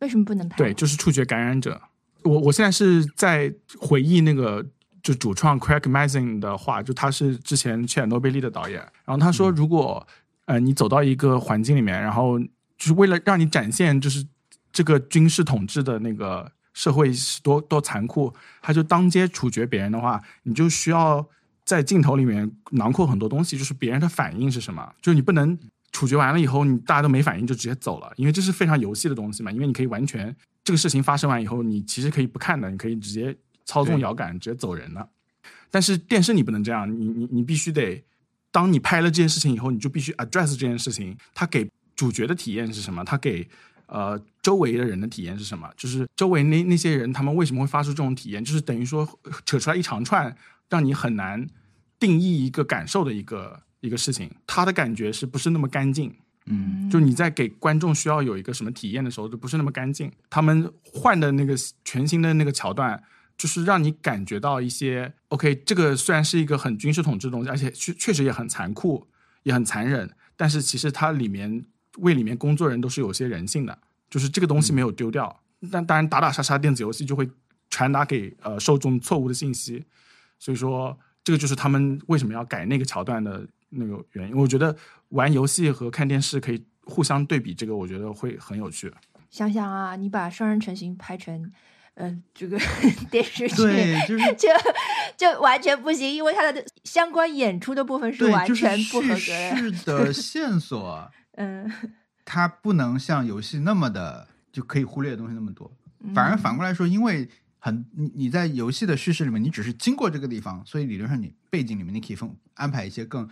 为什么不能拍？对，就是触觉感染者。我我现在是在回忆那个就主创 Craig Mazin 的话，就他是之前切尔诺贝利的导演，然后他说，如果、呃你走到一个环境里面，然后就是为了让你展现就是这个军事统治的那个社会是多多残酷，他就当街处决别人的话，你就需要在镜头里面囊括很多东西，就是别人的反应是什么，就是你不能。处决完了以后，你大家都没反应就直接走了，因为这是非常游戏的东西嘛。因为你可以完全这个事情发生完以后，你其实可以不看的，你可以直接操纵对摇杆直接走人了。但是电视你不能这样，你你你必须得，当你拍了这件事情以后，你就必须 address 这件事情，它给主角的体验是什么？它给呃周围的人的体验是什么？就是周围那那些人他们为什么会发出这种体验？就是等于说扯出来一长串，让你很难定义一个感受的一个一个事情，他的感觉是不是那么干净？嗯，就你在给观众需要有一个什么体验的时候，就不是那么干净。他们换的那个全新的那个桥段，就是让你感觉到一些 OK，这个虽然是一个很军事统治的东西，而且确确实也很残酷，也很残忍，但是其实它里面为里面工作人都是有些人性的，就是这个东西没有丢掉。但当然，打打杀杀电子游戏就会传达给呃受众错误的信息，所以说这个就是他们为什么要改那个桥段的那个原因。我觉得玩游戏和看电视可以互相对比，这个我觉得会很有趣。想想啊，你把双人成行拍成，呃，这个 [laughs] 电视剧，对，就是就就完全不行，因为它的相关演出的部分是，完全不合格叙的。是 [laughs] 的线索，嗯，它不能像游戏那么的就可以忽略的东西那么多。反而嗯反过来说，因为很你你在游戏的叙事里面，你只是经过这个地方，所以理论上你背景里面你可以丰安排一些更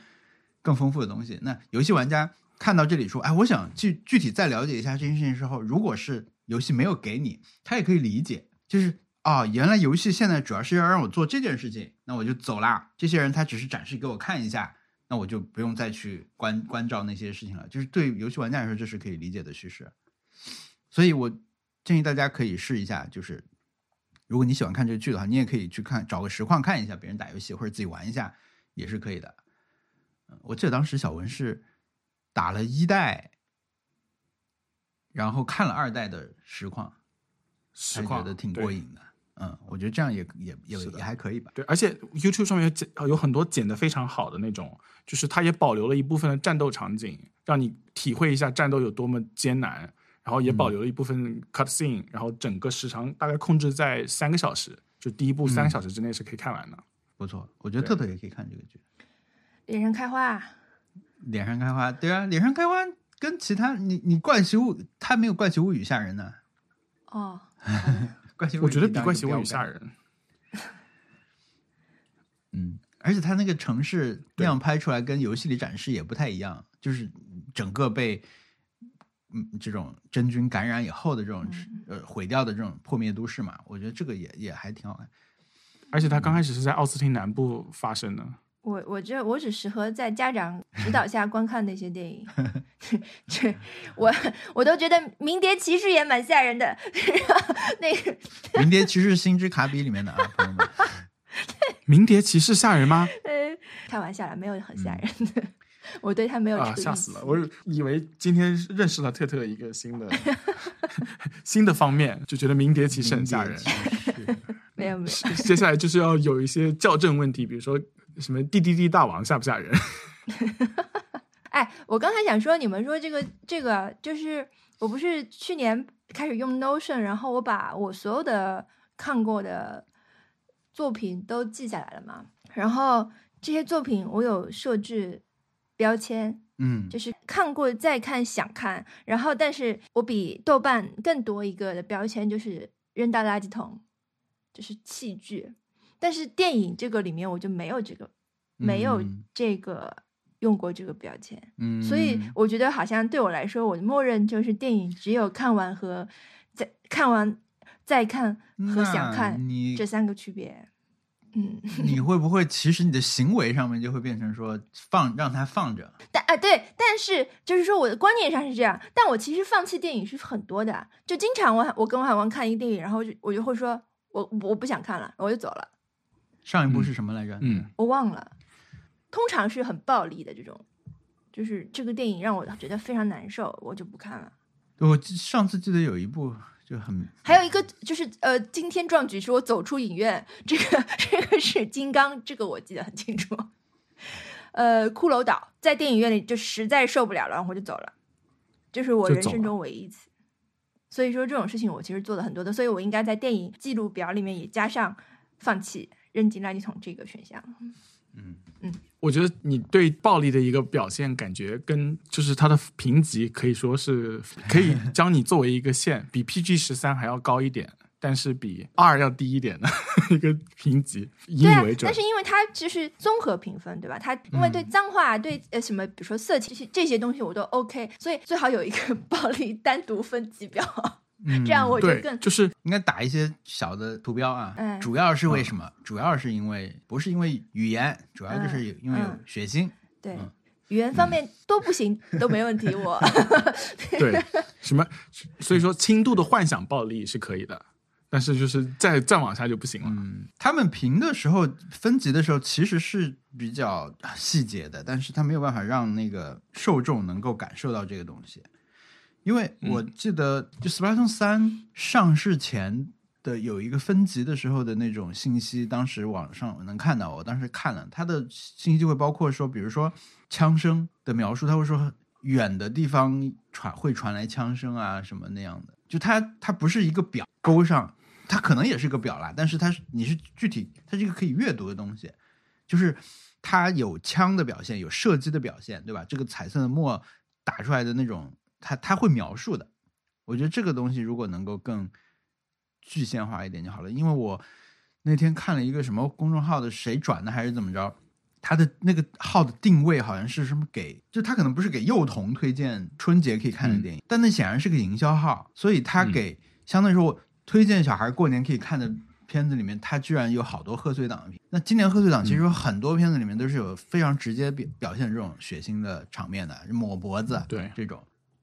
更丰富的东西。那游戏玩家看到这里说，哎，我想具具体再了解一下这件事情之后，如果是游戏没有给你，他也可以理解，就是啊、原来游戏现在主要是要让我做这件事情，那我就走啦。这些人他只是展示给我看一下。那我就不用再去关关照那些事情了，就是对游戏玩家来说，这是可以理解的叙事。所以我建议大家可以试一下，就是如果你喜欢看这个剧的话，你也可以去看找个实况看一下别人打游戏，或者自己玩一下，也是可以的。我记得当时小文是打了一代，然后看了二代的实况，实况他觉得挺过瘾的。嗯，我觉得这样也也也也还可以吧。对，而且 YouTube 上面有剪有很多剪的非常好的那种，就是它也保留了一部分的战斗场景，让你体会一下战斗有多么艰难，然后也保留了一部分 cut scene，、然后整个时长大概控制在三个小时，就第一部三个小时之内是可以看完的。不错，我觉得特特也可以看这个剧。脸上开花，脸上开花，对啊，脸上开花跟其他你你怪奇物，它没有怪奇物语吓人呢。哦，怪奇物语我觉得比怪奇物语有。吓人。[laughs] 嗯，而且它那个城市那样拍出来，跟游戏里展示也不太一样，就是整个被嗯这种真菌感染以后的这种、呃毁掉的这种破灭都市嘛，我觉得这个也也还挺好看。而且它刚开始是在奥斯汀南部发生的，我我这我只适合在家长 [laughs] 指导下观看那些电影 [laughs] [laughs] 这我我都觉得《鸣蝶骑士》也蛮吓人的，然后那个《鸣蝶骑士星之卡比》里面的啊，朋友们，鸣蝶骑士吓人吗？呃，开玩笑啦，没有很吓人的，我对他没有啊，吓死了！我以为今天认识了特特一个新的新的方面，就觉得鸣蝶骑士很吓人。没有没有，接下来就是要有一些校正问题，比如说什么滴滴滴大王吓不吓人？[laughs] 哎，我刚才想说，你们说这个这个，就是我不是去年开始用 Notion，然后我把我所有的看过的作品都记下来了嘛，然后这些作品我有设置标签，嗯，就是看过再看想看，然后但是我比豆瓣更多一个的标签就是扔到垃圾桶，就是弃剧。但是电影这个里面我就没有这个，没有嗯。这个用过这个标签，嗯，所以。我觉得好像对我来说，我的默认就是电影只有看完和再看完再看和想看你这三个区别。嗯，你会不会 [laughs] 其实你的行为上面就会变成说放让它放着？但啊对，但是就是说我的观念上是这样，但我其实放弃电影是很多的，就经常我我跟我海王看一个电影，然后就我就会说我我不想看了，我就走了，上一部是什么来着？嗯，我忘了，通常是很暴力的这种，就是这个电影让我觉得非常难受，我就不看了。我记上次记得有一部就很还有一个就是呃惊天壮举是我走出影院，这个这个是金刚，这个我记得很清楚。呃，骷髅岛在电影院里就实在受不了了，然后我就走了，这是我人生中唯一一次。所以说这种事情我其实做了很多的，所以我应该在电影记录表里面也加上放弃扔进垃圾桶这个选项。嗯嗯我觉得你对暴力的一个表现，感觉跟就是它的评级可以说是可以将你作为一个线，比 PG 十三还要高一点，但是比 R 要低一点的 [laughs] 一个评级，以你为，准但。是因为它就是综合评分，对吧？它因为对脏话、对呃什么，比如说色情这些这些东西我都 OK，所以最好有一个 [laughs] 暴力单独分级表，嗯这样我更，就是应该打一些小的图标啊，嗯主要是为什么？主要是因为不是因为语言，主要就是有因为有嗯血腥。对嗯语言方面都不行，都没问题。我 [laughs] 对 [laughs] 什么，所以说轻度的幻想暴力是可以的，但是就是再再往下就不行了。嗯，他们评的时候分级的时候其实是比较细节的，但是他没有办法让那个受众能够感受到这个东西。因为我记得，就《Splatoon 三》上市前的有一个分级的时候的那种信息，当时网上能看到，我当时看了，它的信息就会包括说，比如说枪声的描述，他会说远的地方传会传来枪声啊什么那样的，就它它不是一个表勾上，它可能也是个表啦，但是它是你是具体，它是一个可以阅读的东西，就是它有枪的表现，有射击的表现，对吧？这个彩色的墨打出来的那种，它它会描述的。我觉得这个东西如果能够更具象化一点就好了，因为我那天看了一个什么公众号的谁转的还是怎么着。他的那个号的定位好像是什么给，就他可能不是给幼童推荐春节可以看的电影，但那显然是个营销号，所以他给相当于说推荐小孩过年可以看的片子里面，他居然有好多贺岁档的片。那今年贺岁档其实有很多片子里面都是有非常直接表表现这种血腥的场面的，抹脖子，对这种。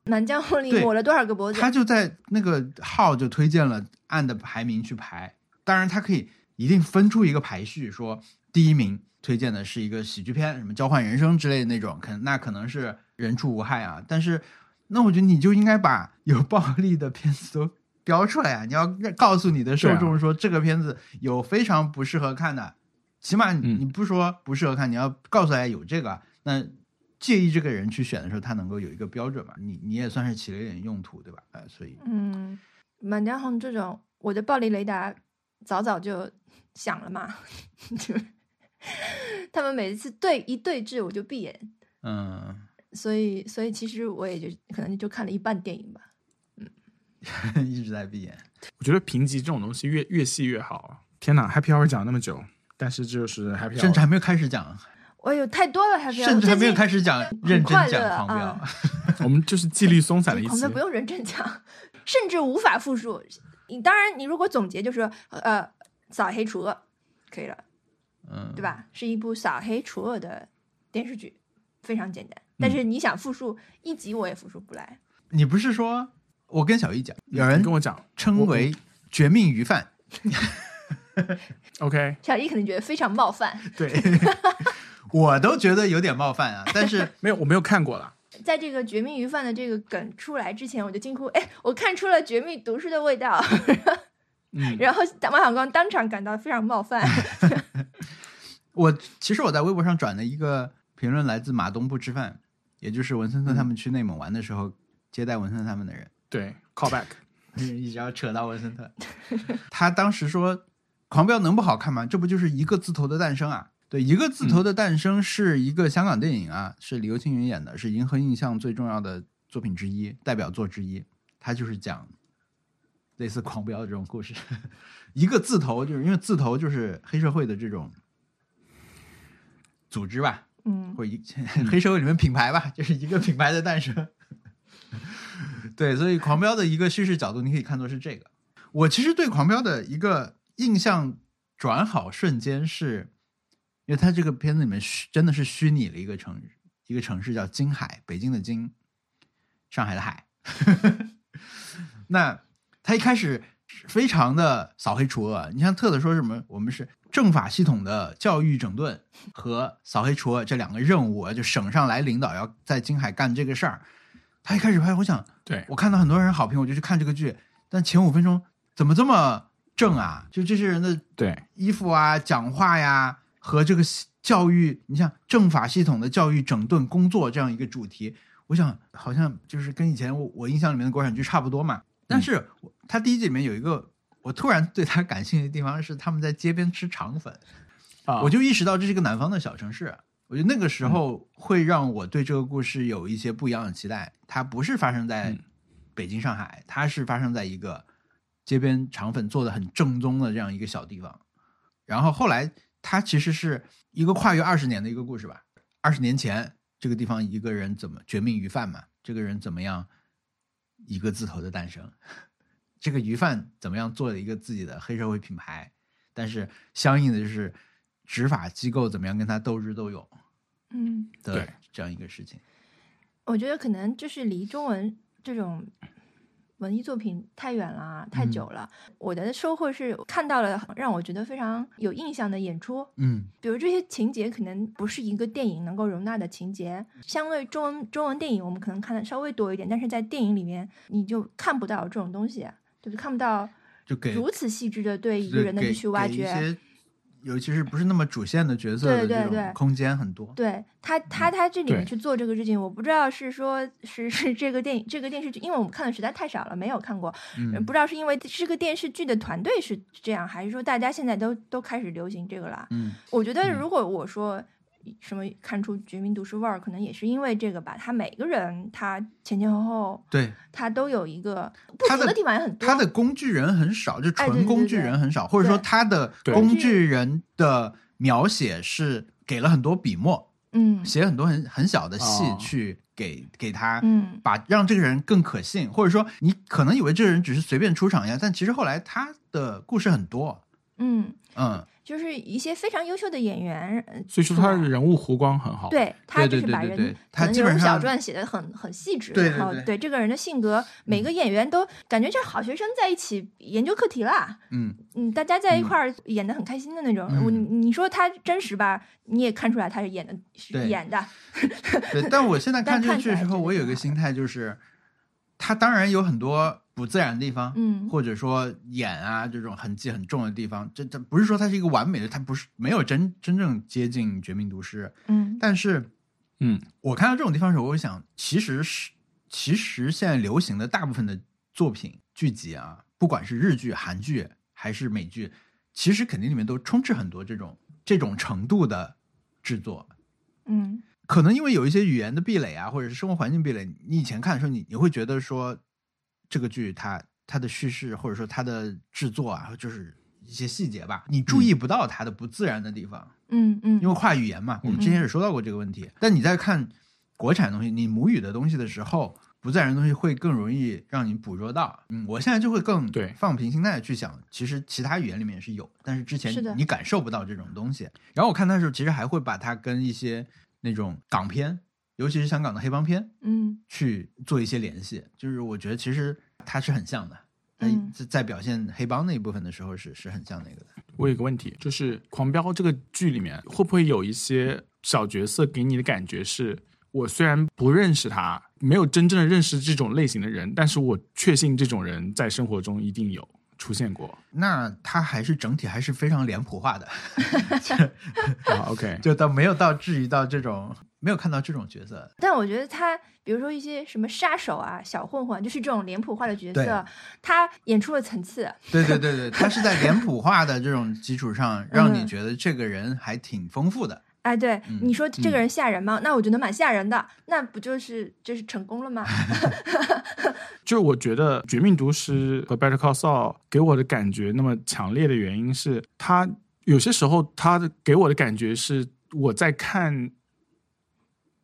满江红里抹了多少个脖子？他就在那个号就推荐了按的排名去排，当然他可以一定分出一个排序，说第一名。推荐的是一个喜剧片，什么交换人生之类的那种，可能那可能是人畜无害啊。但是，那我觉得你就应该把有暴力的片子都标出来啊！你要告诉你的受众说，这个片子有非常不适合看的，起码你不说不适合看，你要告诉大家有这个。那介意这个人去选的时候，他能够有一个标准嘛？你你也算是起了一点用途，对吧？哎，所以，嗯，满江红这种，我的暴力雷达早早就响了嘛，[laughs] 就。他们每一次对一对峙，我就闭眼。嗯，所以所以其实我也就可能就看了一半电影吧。嗯，[laughs] 一直在闭眼。我觉得评级这种东西越越细越好。天哪，Happy Hour 讲那么久，但是就是 Happy Hour 甚至还没有开始讲。我有太多了，Happy Hour 甚至还没有开始讲认真讲狂飙。[laughs] 我们就是纪律松散的意思。狂飙不用认真讲，甚至无法复述。你当然，你如果总结就是呃，扫黑除恶可以了。嗯，对吧？是一部扫黑除恶的电视剧，非常简单。但是你想复述一集，我也复述不来。你不是说我跟小易讲，有人跟我讲称为“绝命鱼贩。[laughs] ” [laughs] OK，小易可能觉得非常冒犯。对，我都觉得有点冒犯啊。[laughs] 但是没有，我没有看过了。在这个“绝命鱼贩”的这个梗出来之前，我就惊呼：“哎，我看出了绝命毒师的味道。”嗯，[laughs] 然后王小光当场感到非常冒犯。[laughs] 我其实我在微博上转了一个评论，来自马东不吃饭，也就是文森特他们去内蒙玩的时候接待文森特他们的人。对，callback，一直要扯到文森特。他当时说：“《狂飙》能不好看吗？这不就是一个字头的诞生啊？对，一个字头的诞生是一个香港电影啊，是刘青云演的，是银河印象最重要的作品之一，代表作之一。他就是讲。”类似狂飙的这种故事，[laughs] 一个字头，就是因为字头就是黑社会的这种组织吧，嗯，或一 [laughs] 黑社会里面品牌吧，就是一个品牌的诞生。[laughs] 对，所以狂飙的一个叙事角度，你可以看作是这个。我其实对狂飙的一个印象转好瞬间，是因为他这个片子里面虚真的是虚拟了一个城一个城市叫金海，北京的京，上海的海。[laughs] 那他一开始非常的扫黑除恶，你像特特说什么，我们是政法系统的教育整顿和扫黑除恶这两个任务，就省上来领导要在金海干这个事儿。他一开始拍，我想，对我看到很多人好评，我就去看这个剧，但前五分钟怎么这么正啊？就这些人的对衣服啊、讲话呀，和这个教育，你像政法系统的教育整顿工作这样一个主题，我想好像就是跟以前我我印象里面的国产剧差不多嘛。但是他第一季里面有一个我突然对他感兴趣的地方是他们在街边吃肠粉，啊，我就意识到这是一个南方的小城市。我觉得那个时候会让我对这个故事有一些不一样的期待。它不是发生在北京、上海，它是发生在一个街边肠粉做的很正宗的这样一个小地方。然后后来它其实是一个跨越二十年的一个故事吧。二十年前这个地方一个人怎么绝命鱼贩嘛？这个人怎么样？一个字头的诞生，[laughs] 这个鱼贩怎么样做了一个自己的黑社会品牌？但是相应的就是执法机构怎么样跟他斗智斗勇，嗯，对这样一个事情。我觉得可能就是离中文这种。文艺作品太远了，太久了。我的收获是看到了让我觉得非常有印象的演出。嗯，比如这些情节可能不是一个电影能够容纳的情节，相对中文中文电影我们可能看的稍微多一点，但是在电影里面你就看不到这种东西，对不对？看不到就给如此细致的对一个人的去挖掘。尤其是不是那么主线的角色的这对对对种空间很多。对他，他他这里面去做这个事情，我不知道是说是是这个电影这个电视剧，因为我们看的实在太少了，没有看过，嗯不知道是因为这个电视剧的团队是这样，还是说大家现在都都开始流行这个了？嗯，我觉得嗯如果我说什么看出《绝命毒师》味儿，可能也是因为这个吧。他每个人他前前后后对，他都有一个不同的足的地方也很多。他的工具人很少，就纯工具人很少，或者说他的工具人的描写是给了很多笔墨，嗯写很多很很小的戏哦去给给他。嗯把让这个人更可信，或者说你可能以为这个人只是随便出场一下，但其实后来他的故事很多。嗯，嗯，就是一些非常优秀的演员，呃所以说他的人物弧光很好。对他就是把人他基本上小传写的很很细致，对对然后对这个人的性格，每个演员都感觉这好学生在一起研究课题啦。嗯，嗯，大家在一嗯块儿演的很开心的那种。嗯我你说他真实吧，你也看出来他是演的，是演的。对。但我现在看但这个剧的时候，我有一个心态就是，他当然有很多不自然的地方，嗯。或者说眼啊这种痕迹很重的地方，这这不是说它是一个完美的，它不是没有真真正接近《绝命毒师》，嗯。但是嗯，我看到这种地方的时候，我会想，其实是其实现在流行的大部分的作品剧集啊，不管是日剧、韩剧还是美剧，其实肯定里面都充斥很多这种这种程度的制作。嗯。可能因为有一些语言的壁垒啊，或者是生活环境壁垒，你以前看的时候，你你会觉得说这个剧它它的叙事或者说它的制作啊，就是一些细节吧，你注意不到它的不自然的地方。嗯嗯，因为跨语言嘛，我们之前也说到过这个问题。但你在看国产东西，你母语的东西的时候，不自然的东西会更容易让你捕捉到。嗯，我现在就会更对放平心态去想，其实其他语言里面是有，但是之前你感受不到这种东西。然后我看它的时候，其实还会把它跟一些那种港片，尤其是香港的黑帮片，嗯去做一些联系。就是我觉得其实它是很像的。嗯在在表现黑帮那一部分的时候是是很像那个的。我有个问题，就是《狂飙》这个剧里面会不会有一些小角色给你的感觉是，我虽然不认识他，没有真正的认识这种类型的人，但是我确信这种人在生活中一定有出现过。那他还是整体还是非常脸谱化的。[laughs] [laughs] 啊，OK，就到没有到至于到这种没有看到这种角色，但我觉得他，比如说一些什么杀手啊、小混混，就是这种脸谱化的角色，他演出了层次。对对对对，他是在脸谱 [laughs] 化的这种基础上，让你觉得这个人还挺丰富的。哎，对，嗯你说这个人吓人吗？那我觉得蛮吓人的，那不就是就是成功了吗？[laughs] 就是我觉得《绝命毒师》和《Better Call Saul》给我的感觉那么强烈的原因是，他有些时候他的给我的感觉是我在看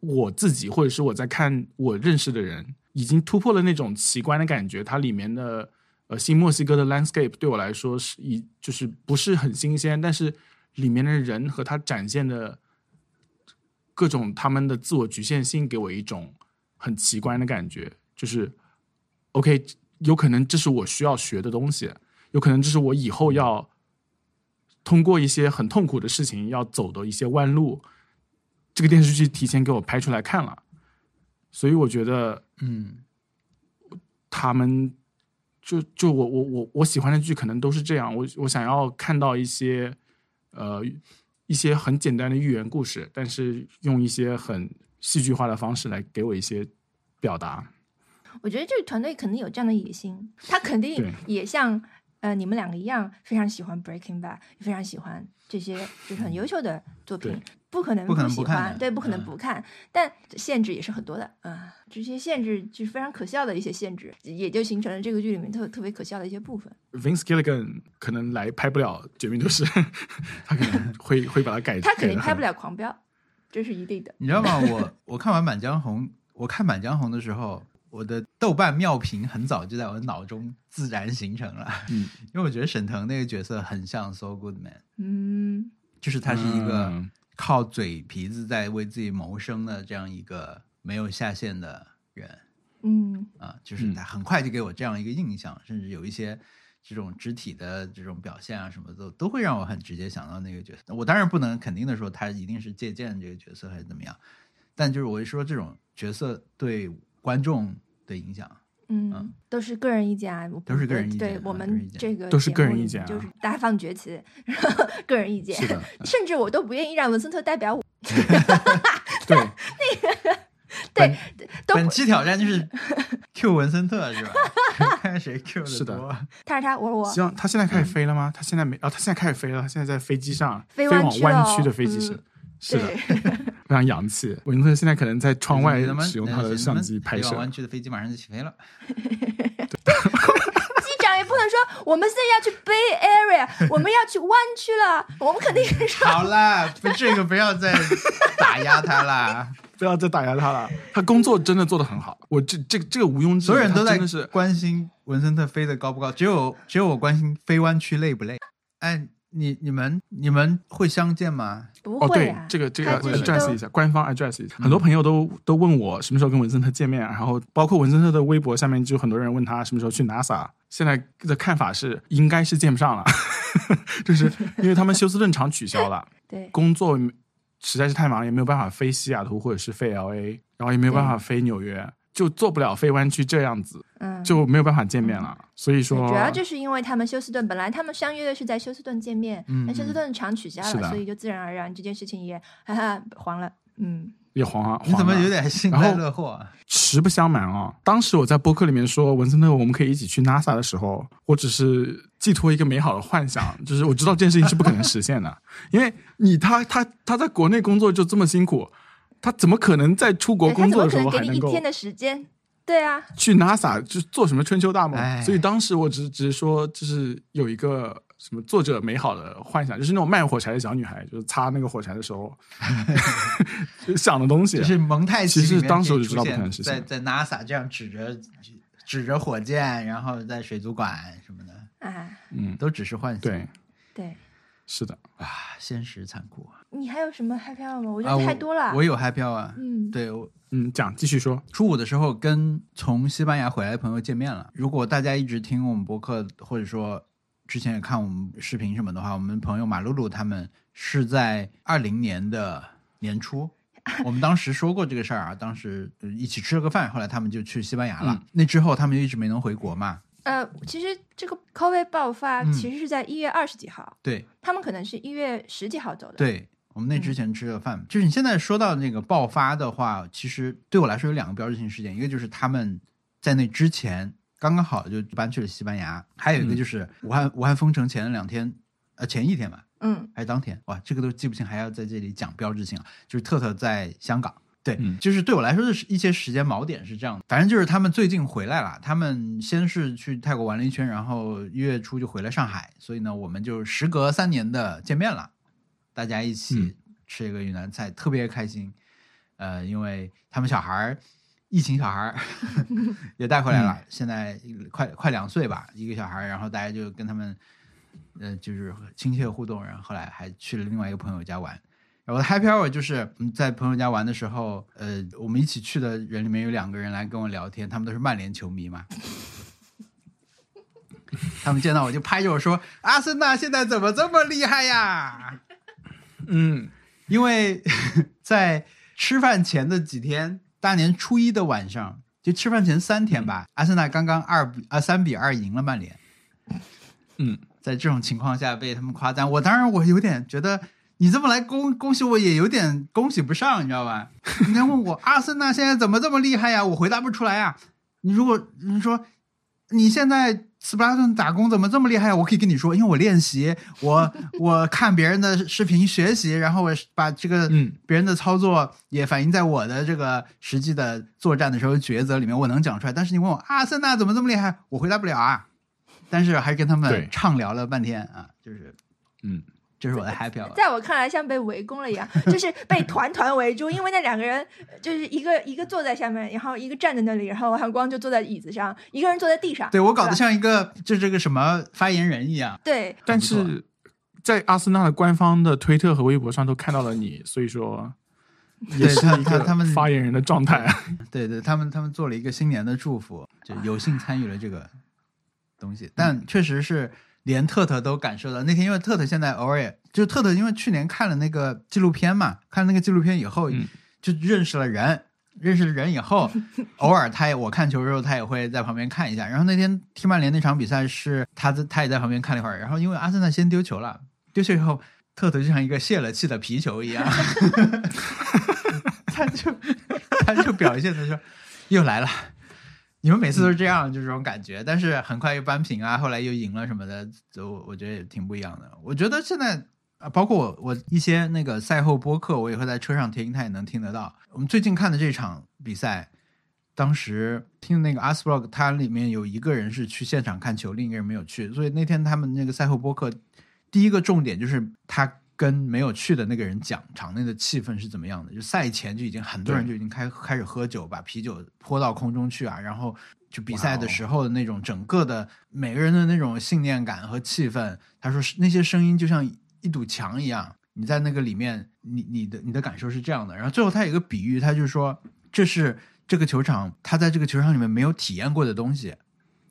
我自己，或者是我在看我认识的人，已经突破了那种奇观的感觉。它里面的呃新墨西哥的 landscape 对我来说是一就是不是很新鲜，但是里面的人和他展现的各种他们的自我局限性，给我一种很奇观的感觉，就是 OK，有可能这是我需要学的东西，有可能这是我以后要通过一些很痛苦的事情要走的一些弯路。这个电视剧提前给我拍出来看了，所以我觉得嗯，他们就就我我我我喜欢的剧可能都是这样，我我想要看到一些呃一些很简单的寓言故事，但是用一些很戏剧化的方式来给我一些表达。我觉得这个团队肯定有这样的野心，他肯定也像呃你们两个一样，非常喜欢 Breaking Bad，非常喜欢这些就是很优秀的作品。对，不可能不可能喜不看的欢，对，不可能嗯不看，但限制也是很多的啊、这些限制就是非常可笑的一些限制，也就形成了这个剧里面特特别可笑的一些部分。Vince Gilligan 可能来拍不了《绝命毒师》，[laughs] 他可能会会把它改。他肯定拍不了。《狂飙》，这是一定的。你知道吗？[laughs] 我我看完《满江红》，我看《满江红》的时候，我的豆瓣妙评很早就在我脑中自然形成了，嗯，因为我觉得沈腾那个角色很像 So Goodman，嗯就是他是一个嗯靠嘴皮子在为自己谋生的这样一个没有下限的人。嗯啊，就是他很快就给我这样一个印象，甚至有一些这种肢体的这种表现啊，什么都都会让我很直接想到那个角色。我当然不能肯定的说他一定是借鉴这个角色还是怎么样，但就是我一说这种角色对观众的影响，嗯，都是个人意见啊，我不都是个人意见对我们这个都是个人意见啊。就是大放厥词，[laughs] 个人意见。[laughs] 甚至我都不愿意让文森特代表我，[laughs] 对，那个对，都本期挑战就是 Q 文森特是吧？看谁 Q 的是的。多。他是他，我是我。希，望他现在开始飞了吗？他现在没啊，他现在开始飞了，他现在在飞机上，飞飞往弯曲的飞机上。嗯，是的，[laughs] 非常洋气。文森特现在可能在窗外咱们使用他的相机拍摄往，湾区的飞机马上就起飞了。[laughs] 机长也不能说我们现在要去 Bay Area，[laughs] 我们要去湾区了，我们肯定是说好啦，这个不要再打压他啦。不要再打压他了。他工作真的做得很好，我这这个这个毋庸置疑，所有人都在他真的是关心文森特飞得高不高，只有只有我关心飞湾区累不累。哎，你你们你们会相见吗？哦，对不会啊，，这个这个 address 一下，官方 address 一下。很多朋友都都问我什么时候跟文森特见面，然后包括文森特的微博下面就很多人问他什么时候去 NASA。现在的看法是应该是见不上了，[laughs] 就是因为他们休斯顿场取消了，[laughs] 对，工作实在是太忙，也没有办法飞西雅图或者是飞 LA，然后也没有办法飞纽约，就做不了飞湾区这样子，嗯，就没有办法见面了。所以说，主要就是因为他们休斯顿本来他们相约的是在休斯顿见面，嗯但休斯顿厂取消了，所以就自然而然这件事情也哈哈黄了。嗯，也黄了。你怎么有点幸灾乐祸啊？实不相瞒啊，当时我在播客里面说文森特我们可以一起去 NASA 的时候，我只是寄托一个美好的幻想，[laughs] 就是我知道这件事情是不可能实现的，因为你他他他在国内工作就这么辛苦，他怎么可能在出国工作的时怎么可能给候还能够你一天的时间？对啊，去 NASA 就做什么春秋大梦哎？所以当时我只只是说，就是有一个什么作者美好的幻想，就是那种卖火柴的小女孩，就是擦那个火柴的时候 [laughs] 就想的东西就。是蒙太奇里面其实当时我就知道不可能实现现在在 NASA 这样指着指着火箭，然后在水族馆什么的，啊，嗯，都只是幻想。对，对是的。啊，现实残酷啊！你还有什么 happy hour 吗？我觉啊，得太多了。我有 happy hour 啊。嗯，对，我嗯，讲继续说。初五的时候跟从西班牙回来的朋友见面了。如果大家一直听我们播客，或者说之前也看我们视频什么的话，我们朋友马露露他们是在二零年的年初。[laughs] 我们当时说过这个事儿啊，当时呃一起吃了个饭，后来他们就去西班牙了。嗯那之后他们就一直没能回国嘛。呃，其实这个 COVID 爆发嗯其实是在一月二十几号，对他们可能是一月十几号走的。，对，我们那之前吃的饭，就是你现在说到那个爆发的话，其实对我来说有两个标志性事件，一个就是他们在那之前刚刚好就搬去了西班牙，还有一个嗯。就是武汉、武汉封城前两天，呃前一天吧，嗯，还是当天，哇，这个都记不清，还要在这里讲标志性啊，就是特特在香港。对，嗯。就是对我来说的是一些时间锚点是这样的，反正就是他们最近回来了，他们先是去泰国玩了一圈，然后一月初就回了上海，所以呢，我们就时隔三年的见面了，大家一起嗯吃一个云南菜，特别开心。呃，因为他们小孩儿，疫情小孩儿 [laughs] 也带回来了，现在快快两岁吧，一个小孩儿，然后大家就跟他们呃就是亲切互动，然后后来还去了另外一个朋友家玩。然后我的 happy hour 就是嗯在朋友家玩的时候，呃，我们一起去的人里面有两个人来跟我聊天，他们都是曼联球迷嘛。[laughs] 他们见到我就拍着我说：“阿森纳现在怎么这么厉害呀？”嗯，因为 [laughs] 在吃饭前的几天，大年初一的晚上，就吃饭前三天吧，阿森纳刚刚二比啊三比二赢了曼联。嗯，在这种情况下被他们夸赞，我当然我有点觉得你这么来恭恭喜我，也有点恭喜不上，你知道吧？[laughs] 人家问我阿森纳现在怎么这么厉害呀？我回答不出来呀。你如果你说你现在斯普拉顿打工怎么这么厉害？我可以跟你说，因为我练习，我 [laughs] 我看别人的视频学习，然后我把这个嗯别人的操作也反映在我的这个实际的作战的时候抉择里面，我能讲出来。但是你问我阿森纳怎么这么厉害，我回答不了啊。但是还是跟他们畅聊了半天啊，就是嗯，这是我的 happy hour。在我看来像被围攻了一样，就是被团团围住，因为那两个人呃就是一个一个坐在下面，然后一个站在那里，然后韩光就坐在椅子上，一个人坐在地上。对我搞得像一个就这个什么发言人一样。对，但是在阿森纳的官方的推特和微博上都看到了你，所以说也是他们发言人的状态。[laughs] 对对，他们他们做了一个新年的祝福，就有幸参与了这个东西，但确实是连特特都感受到那天，因为特特现在偶尔也就特特，因为去年看了那个纪录片嘛，看了那个纪录片以后，嗯就认识了人，认识了人以后，[laughs] 偶尔他也我看球的时候，他也会在旁边看一下。然后那天踢曼联那场比赛是他在他也在旁边看了一会儿。然后因为阿森纳先丢球了，丢球以后，特特就像一个泄了气的皮球一样，[laughs] [laughs] 他就他就表现的说又来了。你们每次都是这样，就这种感觉，但是很快又扳平啊，后来又赢了什么的，就我觉得也挺不一样的。我觉得现在啊，包括我我一些那个赛后播客，我也会在车上听，他也能听得到。我们最近看的这场比赛，当时听那个阿斯布洛克，他里面有一个人是去现场看球，另一个人没有去，所以那天他们那个赛后播客，第一个重点就是他跟没有去的那个人讲场内的气氛是怎么样的。就赛前就已经很多人就已经开开始喝酒，把啤酒泼到空中去啊，然后就比赛的时候的那种整个的每个人的那种信念感和气氛，他说是那些声音就像一堵墙一样，你在那个里面，你你的你的感受是这样的。然后最后他有一个比喻，他就说这是这个球场他在这个球场里面没有体验过的东西，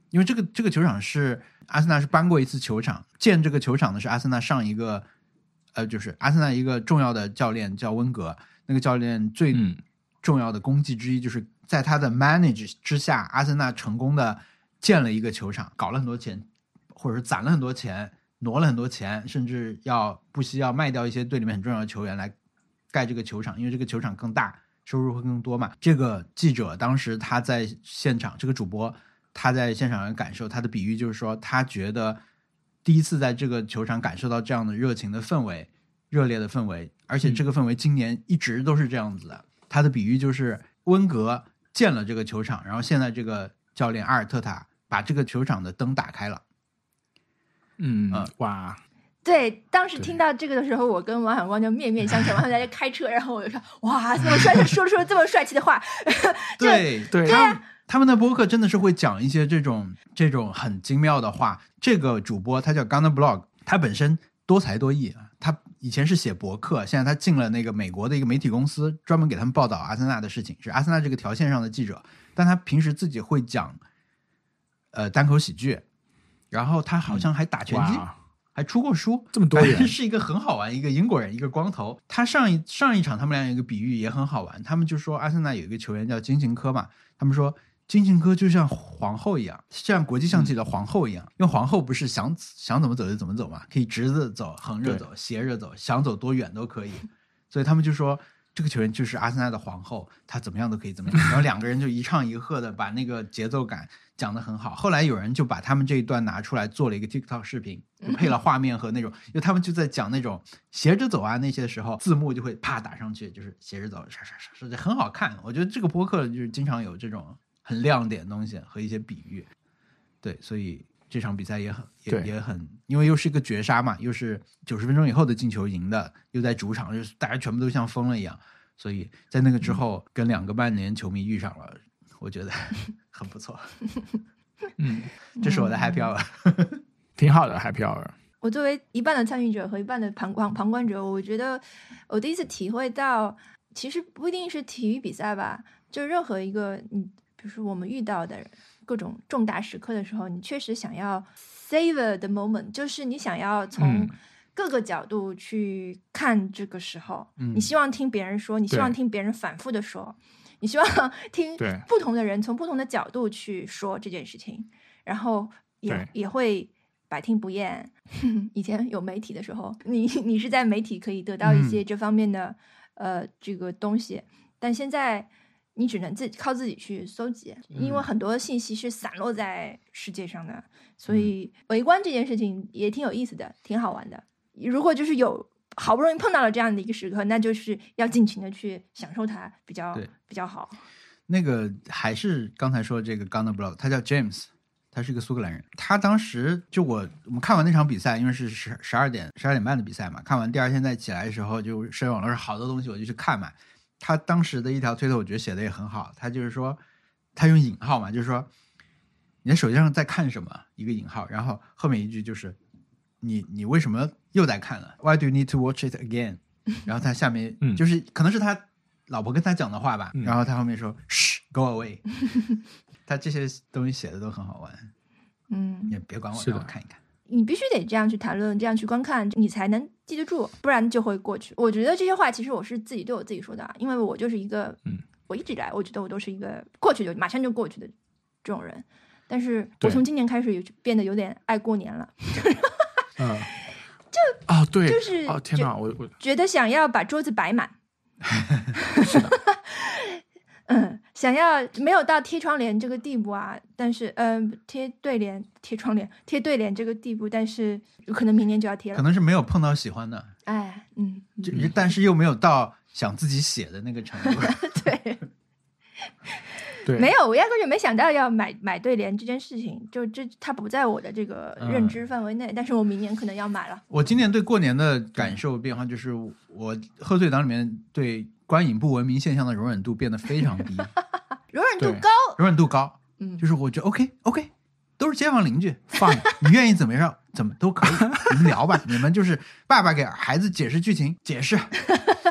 因为这个这个球场是阿森纳是搬过一次球场，建这个球场的是阿森纳上一个。呃，就是阿森纳一个重要的教练叫温格，那个教练最嗯重要的功绩之一，就是在他的 manage 之下，阿森纳成功的建了一个球场，搞了很多钱，或者是攒了很多钱，挪了很多钱，甚至要不惜要卖掉一些队里面很重要的球员来盖这个球场，因为这个球场更大，收入会更多嘛。这个记者当时他在现场，这个主播他在现场的感受，他的比喻就是说，他觉得。第一次在这个球场感受到这样的热情的氛围，热烈的氛围，而且这个氛围今年一直都是这样子的。他的比喻就是温格建了这个球场，然后现在这个教练阿尔特塔把这个球场的灯打开了。嗯嗯哇，对，当时听到这个的时候，我跟王小光就面面相觑。王小光在开车，然后我就说：“哇，这么帅，说出了这么帅气的话。[laughs] 这对对他们他们的播客真的是会讲一些这种这种很精妙的话。这个主播他叫 Gunner Blog，他本身多才多艺啊。他以前是写博客，现在他进了那个美国的一个媒体公司，专门给他们报道阿森纳的事情，是阿森纳这个条线上的记者。但他平时自己会讲呃单口喜剧，然后他好像还打拳击。哇，还出过书，这么多人是一个很好玩，一个英国人，一个光头。他上一上一场他们俩有一个比喻也很好玩，他们就说阿森纳有一个球员叫金琴科嘛，他们说金琴科就像皇后一样，像国际象棋的皇后一样，因为皇后不是想想怎么走就怎么走嘛，可以直着走、横着走、斜着走，想走多远都可以。所以他们就说这个球员就是阿森纳的皇后，他怎么样都可以怎么样。然后两个人就一唱一和的把那个节奏感讲的很好。后来有人就把他们这一段拿出来做了一个 TikTok 视频，就配了画面和那种，因为他们就在讲那种斜着走啊那些时候，字幕就会啪打上去，就是斜着走，唰唰唰，唰，很好看。我觉得这个播客就是经常有这种很亮点的东西和一些比喻。对，所以这场比赛也很也也很，因为又是一个绝杀嘛，又是九十分钟以后的进球赢的，又在主场，就是大家全部都像疯了一样，所以在那个之后跟两个曼联球迷遇上了，我觉得 [laughs] 很不错。[laughs] 嗯，这是我的 happy hour。[laughs] 挺好的，Happy Hour。我作为一半的参与者和一半的旁观旁观者，我觉得我第一次体会到，其实不一定是体育比赛吧，就任何一个你，比如说我们遇到的各种重大时刻的时候，你确实想要 savor the moment，就是你想要从嗯各个角度去看这个时候，嗯你希望听别人说，你希望听别人反复的说，你希望 [laughs] 听不同的人从不同的角度去说这件事情，然后也也会百听不厌。[laughs] 以前有媒体的时候，你 [laughs] 你是在媒体可以得到一些这方面的、呃这个东西，但现在你只能自己靠自己去搜集，因为很多信息是散落在世界上的，所以围观这件事情也挺有意思的，挺好玩的。如果就是有好不容易碰到了这样的一个时刻，那就是要尽情的去享受它，比较对比较好。那个还是刚才说这个 Gunner Blog，他叫 James，他是一个苏格兰人。他当时就我我们看完那场比赛，因为是十十二点十二点半的比赛嘛，看完第二天再起来的时候，就社交网络上好多东西我就去看嘛。他当时的一条推特，我觉得写的也很好，他就是说他用引号嘛，就是说你的手机上在看什么一个引号，然后后面一句就是你你为什么又在看了？Why do you need to watch it again？[laughs] 然后他下面嗯就是可能是他老婆跟他讲的话吧，嗯然后他后面说嘘，go away。[laughs] 他这些东西写的都很好玩，嗯，也别管我，是的让我看一看。你必须得这样去谈论，这样去观看，你才能记得住，不然就会过去。我觉得这些话其实我是自己对我自己说的，啊，因为我就是一个嗯我一直以来我觉得我都是一个过去就马上就过去的这种人，但是我从今年开始有变得有点爱过年了，[laughs] 嗯，就啊，对，就是哦，天哪，我我觉得想要把桌子摆满。[laughs] 是的，[laughs] 嗯，想要没有到贴窗帘这个地步啊，但是嗯，贴对联、贴窗帘、贴对联这个地步，但是有可能明年就要贴了。可能是没有碰到喜欢的，哎，嗯，就但是又没有到想自己写的那个程度。[laughs] 对，对，没有，我压根就没想到要买买对联这件事情，就这它不在我的这个认知范围内，但是我明年可能要买了。我今年对过年的感受变化就是，我贺岁档里面对观影不文明现象的容忍度变得非常低，[laughs] 容忍度高，容忍度高，嗯，就是我觉得 OK OK，都是街坊邻居，放 [laughs] 你愿意怎么样怎么都可以，你们聊吧，你们就是爸爸给孩子解释剧情，解释，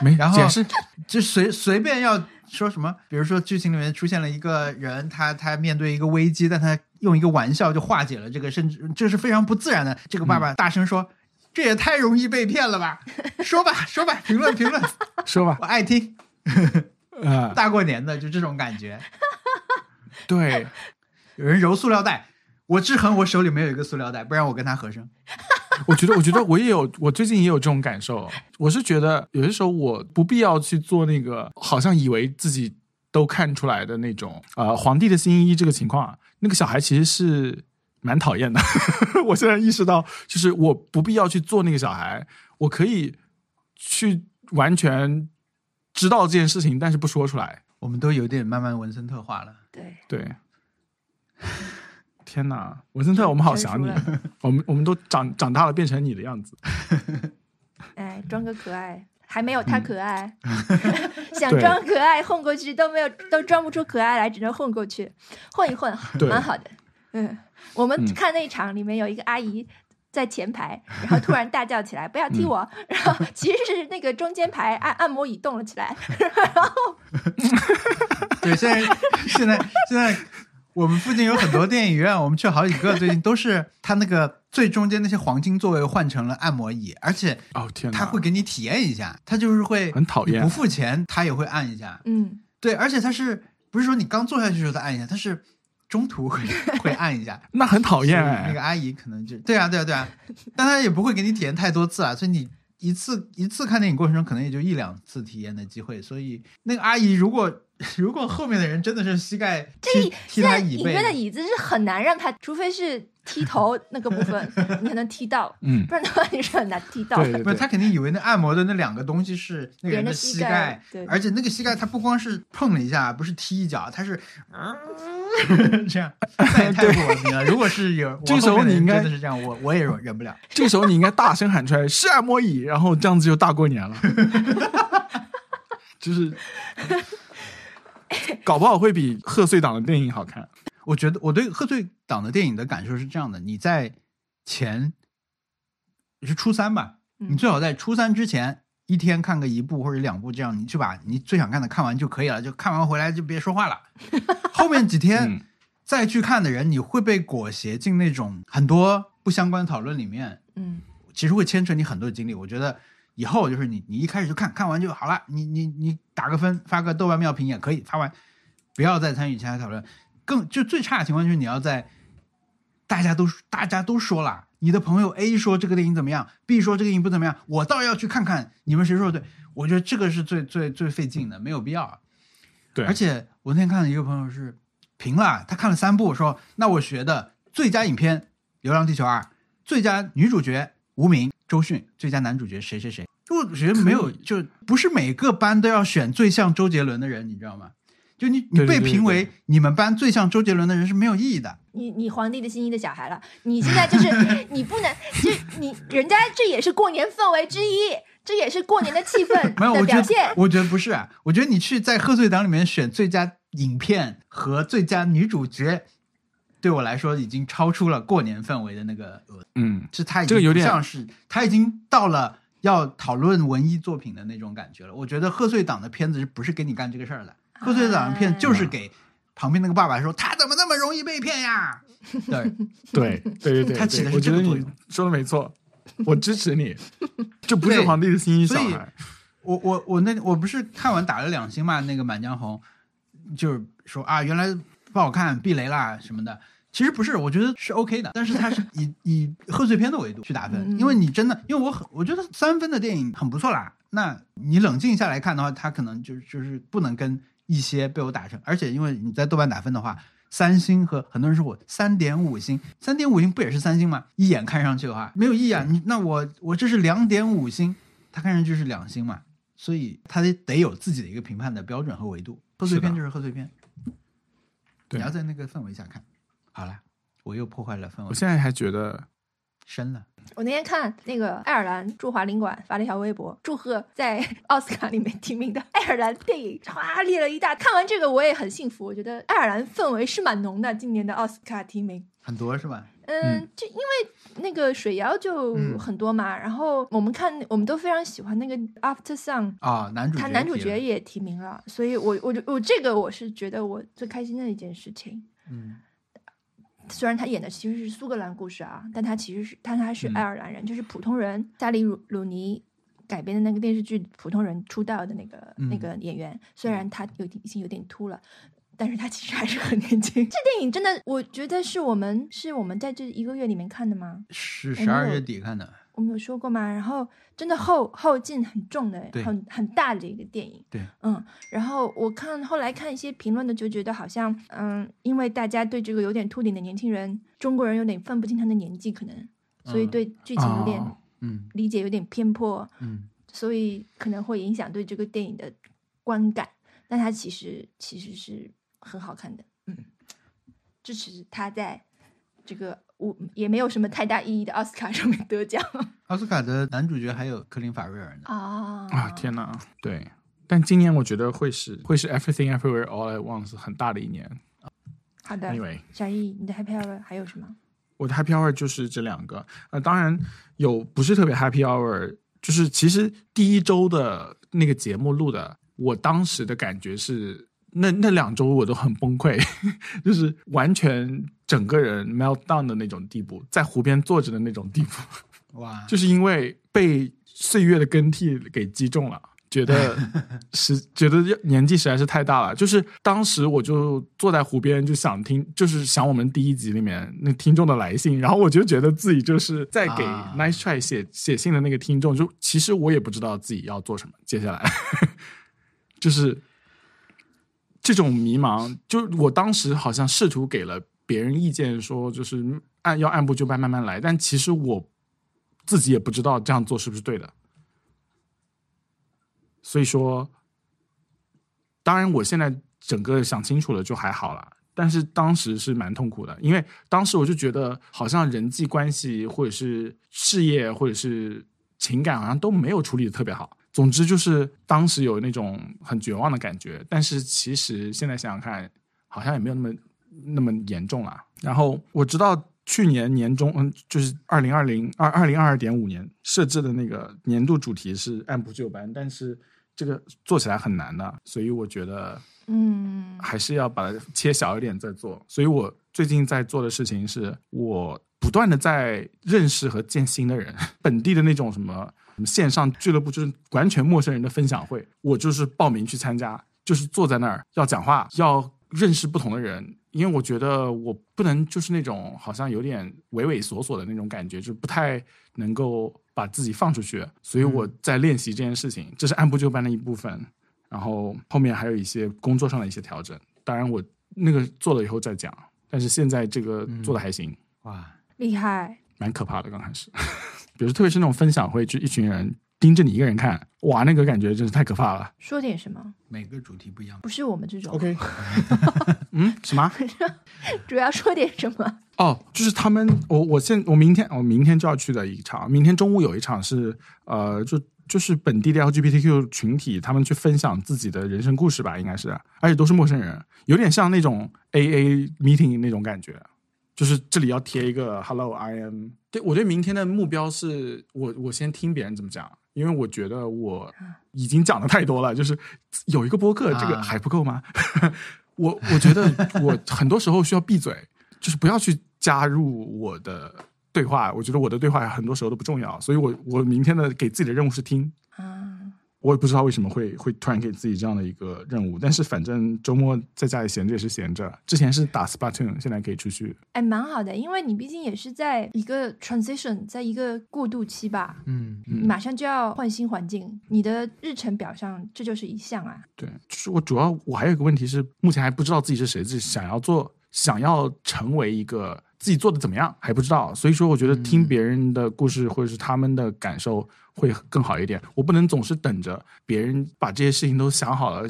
没，[laughs] 然后解释，就随随便要说什么，比如说剧情里面出现了一个人，他他面对一个危机，但他用一个玩笑就化解了这个，甚至这是非常不自然的。这个爸爸大声说：“这也太容易被骗了吧！” [laughs] 说吧，说吧，评论评论，说吧。我，爱听。[laughs] 呃，大过年的就这种感觉，对，有人揉塑料袋，我制衡我手里没有一个塑料袋，不然我跟他合声。[laughs] 我觉得，我觉得我也有，我最近也有这种感受。我是觉得有些时候我不必要去做那个，好像以为自己都看出来的那种，呃，皇帝的新衣这个情况啊，那个小孩其实是蛮讨厌的。[laughs] 我现在意识到，就是我不必要去做那个小孩，我可以去完全知道这件事情，但是不说出来。我们都有点慢慢文森特化了。对，对，天哪，文森特，我们好想你我们我们都长长大了，变成你的样子。[laughs] 哎，装个可爱，还没有他嗯可爱，[laughs] 想装可爱混过去都没有，都装不出可爱来，只能混过去，混一混，[laughs] 对蛮好的。嗯，我们嗯看那一场里面有一个阿姨。在前排，然后突然大叫起来：“不要踢我！”然后其实是那个中间排按按摩椅动了起来，然后对，现在现在现在我们附近有很多电影院，我们去好几个，最近都是它那个最中间那些黄金座位换成了按摩椅，而且哦天哪，他会给你体验一下，他就是会很讨厌不付钱他也会按一下，嗯，对，而且他是不是说你刚坐下去的时候他按一下，他是中途会 [laughs] 会按一下。那很讨厌哎、那个阿姨可能就对啊，对啊，对啊，但他也不会给你体验太多次啊，所以你一次一次看电影过程中可能也就一两次体验的机会，所以那个阿姨如果 [laughs] 如果后面的人真的是膝盖踢踢现在她椅背里面，的椅子是很难让他，除非是踢头 [laughs] 那个部分，你才能踢到，嗯，不然的话你是很难踢到的。对对不是他肯定以为那按摩的那两个东西是那个人的的膝盖膝盖，对而且那个膝盖他不光是碰了一下，不是踢一脚，他是、[laughs] 嗯这样，太不文明了。如果是有这个时候你应该真的是这样，我我也忍忍不了。这个时候你应该大声喊出来是按摩椅，然后这样子就大过年了，就是 [laughs] 搞不好会比贺岁档的电影好看。我觉得我对贺岁档的电影的感受是这样的：你在前是初三吧，嗯你最好在初三之前一天看个一部或者两部，这样你去把你最想看的看完就可以了。就看完回来就别说话了。[laughs] 后面几天嗯再去看的人，你会被裹挟进那种很多不相关的讨论里面，嗯其实会牵扯你很多的精力。我觉得以后就是你你一开始就看看完就好了，你你你打个分，发个豆瓣妙评也可以，发完不要再参与其他讨论。更就最差的情况就是你要在大家都大家都说了，你的朋友 A 说这个电影怎么样，B 说这个电影不怎么样，我倒要去看看你们谁说的对。我觉得这个是最最最费劲的，没有必要。对，而且我那天看了一个朋友是评了，他看了三部，说那我学的最佳影片《流浪地球二》，最佳女主角吴明、周迅，最佳男主角谁谁谁。就我觉得没有，就不是每个班都要选最像周杰伦的人，你知道吗？就你你被评为你们班最像周杰伦的人是没有意义的。你你皇帝的新衣的小孩了，你现在就是 [laughs] 你不能，就你人家这也是过年氛围之一，这也是过年的气氛没有，的我觉得表现。我觉得不是啊，我觉得你去在贺岁档里面选最佳影片和最佳女主角，对我来说已经超出了过年氛围的那个嗯，是他已经这个有点不像是他已经到了要讨论文艺作品的那种感觉了。我觉得贺岁档的片子是不是给你干这个事儿的？贺岁档的片就是给旁边那个爸爸说他怎么那么容易被骗呀？对，[laughs] 对对对对，他起的是这个作用说的没错，我支持你，[laughs] 这不是皇帝的新衣小孩，我我我那我不是看完打了两星嘛？那个《满江红》，就是说啊，原来不好看，避雷啦什么的。其实不是，我觉得是 OK 的，但是它是 [laughs] 以以贺岁片的维度去打分，嗯因为你真的，因为我很我觉得三分的电影很不错啦。那你冷静下来看的话，它可能就就是不能跟一些被我打成，而且因为你在豆瓣打分的话，三星和很多人说我三点五星，三点五星不也是三星吗？一眼看上去的话没有意义啊，你那我我这是两点五星，它看上去是两星嘛，所以它得得有自己的一个评判的标准和维度。贺岁片就是贺岁片，你要在那个氛围下看。好了，我又破坏了氛围，我现在还觉得深了。我那天看那个爱尔兰驻华领馆发了一条微博，祝贺在 [laughs] 奥斯卡里面提名的爱尔兰电影，哗列了一大。看完这个我也很幸福，我觉得爱尔兰氛围是蛮浓的。今年的奥斯卡提名，很多是吧？嗯，嗯就因为那个水妖就嗯很多嘛，然后我们看我们都非常喜欢那个 After Song。啊、男主角他男主角也提名了，所以我我就我这个我是觉得我最开心的一件事情。嗯虽然他演的其实是苏格兰故事啊，但他其实是但他是嗯爱尔兰人，就是普通人萨里鲁鲁尼改编的那个电视剧《普通人》出道的那个、那嗯个演员，虽然他有点已经有点秃了。但是他其实还是很年轻。[laughs] 这电影真的，我觉得是我们是我们在这一个月里面看的吗？是十二月底看的。我们有说过吗？然后真的后后劲很重的，很很大的一个电影。对，嗯，然后我看后来看一些评论的，就觉得好像，嗯，因为大家对这个有点秃顶的年轻人，中国人有点分不清他的年纪，可能，所以嗯对剧情有点、哦嗯理解有点偏颇，嗯所以可能会影响对这个电影的观感。但它其实其实是很好看的，嗯，支持他在这个无也没有什么太大意义的奥斯卡上面得奖 [laughs] 奥斯卡的男主角还有科林法瑞尔呢。啊啊，天哪，对。但今年我觉得会是会是 Everything Everywhere All at Once 很大的一年。好的 Anyway，小易，你的 Happy Hour 还有什么？我的 Happy Hour 就是这两个。呃，当然有不是特别 Happy Hour，就是其实第一周的那个节目录的，我当时的感觉是，那那两周我都很崩溃，[laughs] 就是完全整个人 meltdown 的那种地步，在湖边坐着的那种地步，哇，就是因为被岁月的更替给击中了。觉得 [laughs] 是觉得年纪实在是太大了，就是当时我就坐在湖边，就想听，就是想我们第一集里面那听众的来信，然后我就觉得自己就是在给啊 Nice Try 写写信的那个听众，就其实我也不知道自己要做什么，接下来 [laughs] 就是这种迷茫，就我当时好像试图给了别人意见，说就是按要按部就班慢慢来，但其实我自己也不知道这样做是不是对的。所以说，当然我现在整个想清楚了就还好了，但是当时是蛮痛苦的，因为当时我就觉得好像人际关系或者是事业或者是情感好像都没有处理的特别好。总之就是当时有那种很绝望的感觉，但是其实现在想想看，好像也没有那么那么严重了。然后我知道去年年中，嗯，就是二零二零二二零二二点五年设置的那个年度主题是按部就班，但是这个做起来很难的，所以我觉得嗯还是要把它切小一点再做。所以我最近在做的事情是我不断的在认识和见新的人，[laughs] 本地的那种什么什么线上俱乐部，就是完全陌生人的分享会，我就是报名去参加，就是坐在那儿要讲话，要认识不同的人。因为我觉得我不能就是那种好像有点畏畏缩缩的那种感觉，就不太能够把自己放出去，所以我在练习这件事情，这是按部就班的一部分。然后后面还有一些工作上的一些调整，当然我那个做了以后再讲，但是现在这个做的还行，哇，厉害，蛮可怕的。刚开始，比如特别是那种分享会，就一群人盯着你一个人看，哇，那个感觉真是太可怕了。说点什么？每个主题不一样。不是我们这种 OK，[laughs] [laughs] 嗯，什么？[laughs] 主要说点什么？哦，就是他们，我我现我明天我明天就要去的一场，明天中午有一场是呃，就就是本地的 LGBTQ 群体，他们去分享自己的人生故事吧，应该是，而且都是陌生人，有点像那种 AA meeting 那种感觉，就是这里要贴一个 Hello I am，对我对明天的目标是我我先听别人怎么讲。因为我觉得我已经讲的太多了，就是有一个播客，这个啊还不够吗？[laughs] 我我觉得我很多时候需要闭嘴，就是不要去加入我的对话。我觉得我的对话很多时候都不重要，所以我我明天的给自己的任务是听。啊，我也不知道为什么会会突然给自己这样的一个任务，但是反正周末在家里闲着也是闲着。之前是打 Splatoon，现在可以出去。哎，蛮好的，因为你毕竟也是在一个 transition，在一个过渡期吧，嗯，嗯马上就要换新环境，你的日程表上这就是一项啊。对，就是我主要我还有一个问题是，目前还不知道自己是谁，自己想要做，想要成为一个自己做的怎么样还不知道，所以说我觉得听别人的故事或者是他们的感受会更好一点。我不能总是等着别人把这些事情都想好了、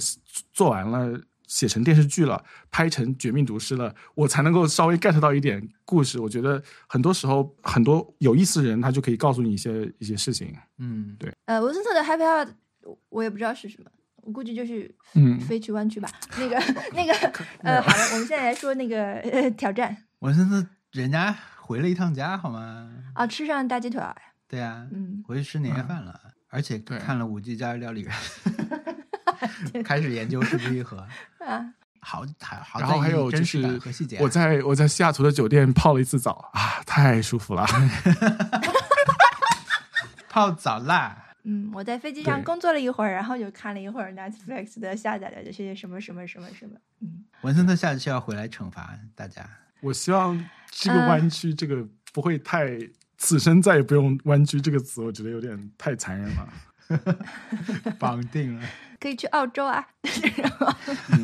做完了。写成电视剧了，拍成《绝命毒师》了，我才能够稍微 get 到一点故事。我觉得很多时候，很多有意思的人，他就可以告诉你一些一些事情。嗯，对，呃，文森特的 Happy Hour 我我也不知道是什么，我估计就是嗯飞去湾区吧。那个 [laughs] 那个呃，好了，我们现在来说那个呃挑战文森特人家回了一趟家，好吗？啊，吃上大鸡腿儿，对啊，嗯，回去吃年夜饭了，而且看了《五 G 家料理人》，[laughs] 开始研究是不是一盒。[laughs] 啊，好，还好然后还有就是和细节啊。我在我在西雅图的酒店泡了一次澡啊，太舒服了。[laughs] 泡澡啦。嗯，我在飞机上工作了一会儿，然后就看了一会儿 Netflix 的下载的这些什么什么什么什么，嗯，文森特下期要回来惩罚大家。我希望这个嗯弯曲这个不会太，此生再也不用“弯曲”这个词，我觉得有点太残忍了。[laughs] 绑定了，可以去澳洲啊。嗯 [laughs]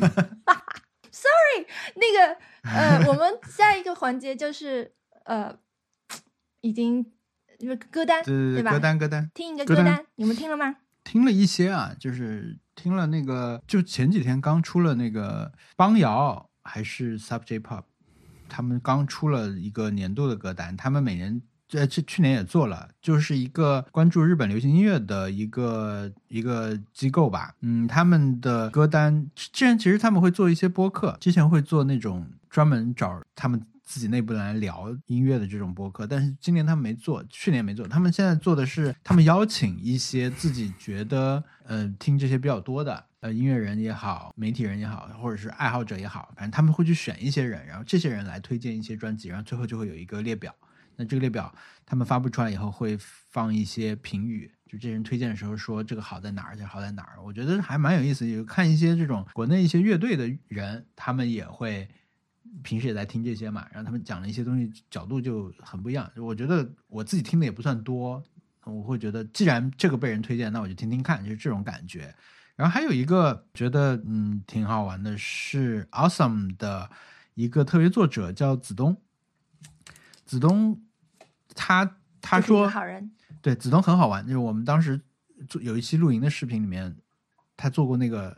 Sorry，那个呃，我们下一个环节就是呃，已经就是歌单对对对，吧？歌单歌单，听一个歌单歌单，你们听了吗？听了一些啊，就是听了那个，就前几天刚出了那个邦瑶还是 Sub J Pop，他们刚出了一个年度的歌单，他们每年。呃去去年也做了，就是一个关注日本流行音乐的一个一个机构吧。嗯，他们的歌单之前其实他们会做一些播客，之前会做那种专门找他们自己内部来聊音乐的这种播客，但是今年他们没做，去年没做。他们现在做的是，他们邀请一些自己觉得呃听这些比较多的呃音乐人也好，媒体人也好，或者是爱好者也好，反正他们会去选一些人，然后这些人来推荐一些专辑，然后最后就会有一个列表。那这个列表他们发布出来以后会放一些评语，就这人推荐的时候说这个好在哪儿，这好在哪儿，我觉得还蛮有意思。就看一些这种国内一些乐队的人，他们也会平时也在听这些嘛，然后他们讲了一些东西角度就很不一样。我觉得我自己听的也不算多，我会觉得既然这个被人推荐，那我就听听看，就是这种感觉。然后还有一个觉得嗯挺好玩的是 Awesome 的一个特别作者叫子东，子东他他说好人，对，子东很好玩，就是我们当时做有一期露营的视频里面，他做过那个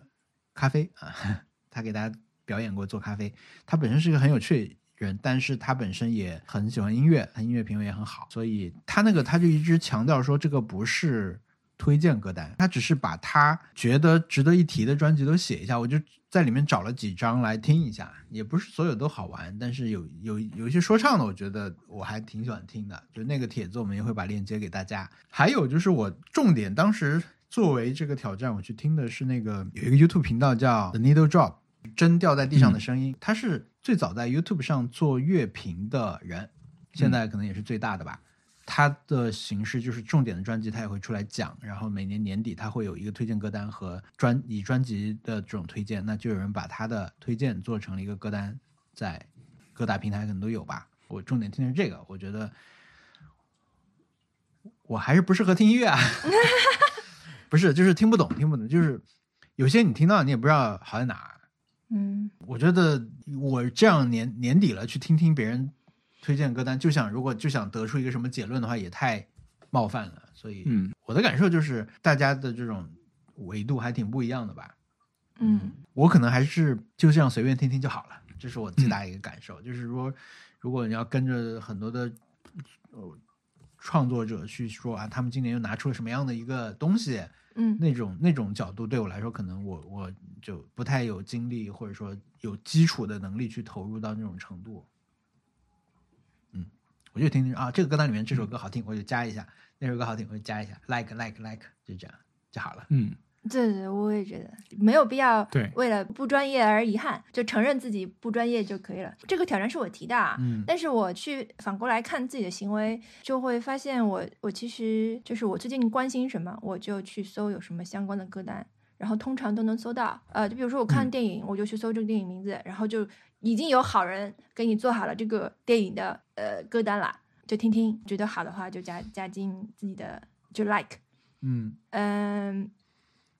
咖啡啊，[laughs] 他给大家表演过做咖啡。他本身是一个很有趣的人，但是他本身也很喜欢音乐，他音乐品味也很好，所以他那个他就一直强调说这个不是推荐歌单，他只是把他觉得值得一提的专辑都写一下，我就在里面找了几张来听一下，也不是所有都好玩，但是有有有一些说唱的，我觉得我还挺喜欢听的，就那个帖子我们也会把链接给大家。还有就是我重点当时作为这个挑战，我去听的是那个有一个 YouTube 频道叫 The Needle Drop，针掉在地上的声音，他是最早在 YouTube 上做乐评的人，现在可能也是最大的吧。他的形式就是重点的专辑，他也会出来讲，然后每年年底他会有一个推荐歌单和专以专辑的这种推荐，那就有人把他的推荐做成了一个歌单，在各大平台可能都有吧。我重点听的是这个，我觉得我还是不适合听音乐啊，[laughs] 不是，就是听不懂，听不懂，就是有些你听到你也不知道好在哪儿。嗯，我觉得我这样年年底了去听听别人推荐歌单，就想如果就想得出一个什么结论的话，也太冒犯了。所以，嗯，我的感受就是大家的这种维度还挺不一样的吧。嗯，我可能还是就这样随便听听就好了，这是我最大的一个感受。就是说，如果你要跟着很多的呃创作者去说啊，他们今年又拿出了什么样的一个东西，嗯，那种那种角度对我来说，可能我我就不太有精力，或者说有基础的能力去投入到那种程度。嗯，我就听听啊，这个歌单里面这首歌好听，我就加一下；那首歌好听，我就加一下，like like like，就这样就好了。嗯，对对，我也觉得没有必要对为了不专业而遗憾，就承认自己不专业就可以了。这个挑战是我提的啊，嗯但是我去反过来看自己的行为，就会发现我我其实就是我最近关心什么，我就去搜有什么相关的歌单，然后通常都能搜到。呃，就比如说我看嗯电影，我就去搜这个电影名字，然后就已经有好人给你做好了这个电影的呃歌单啦，就听听，觉得好的话就加加进自己的就 like。嗯嗯，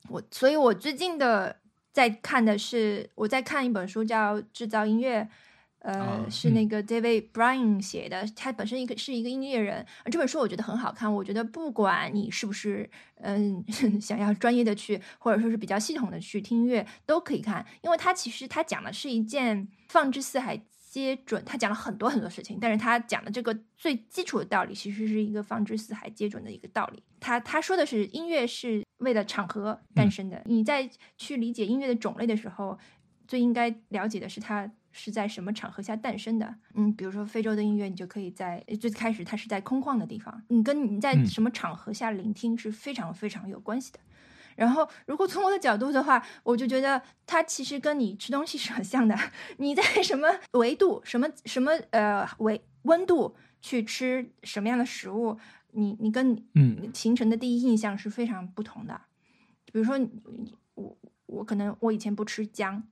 我所以，我最近的在看的是我在看一本书叫《制造音乐》，呃，哦是那个 David Bryan 写的，他本身一个是一个音乐人。呃这本书我觉得很好看，我觉得不管你是不是嗯 [laughs] 想要专业的去，或者说是比较系统的去听音乐，都可以看，因为它其实它讲的是一件放之四海皆准，他讲了很多很多事情，但是他讲的这个最基础的道理，其实是一个放之四海皆准的一个道理。他他说的是音乐是为了场合诞生的，你在去理解音乐的种类的时候，最应该了解的是它是在什么场合下诞生的。嗯，比如说非洲的音乐，你就可以在最开始它是在空旷的地方，你跟你在嗯什么场合下聆听是非常非常有关系的。然后，如果从我的角度的话，我就觉得它其实跟你吃东西是很像的。[laughs] 你在什么维度、什么什么呃维温度去吃什么样的食物，你你跟嗯。形成的第一印象是非常不同的。比如说你，我我可能我以前不吃姜，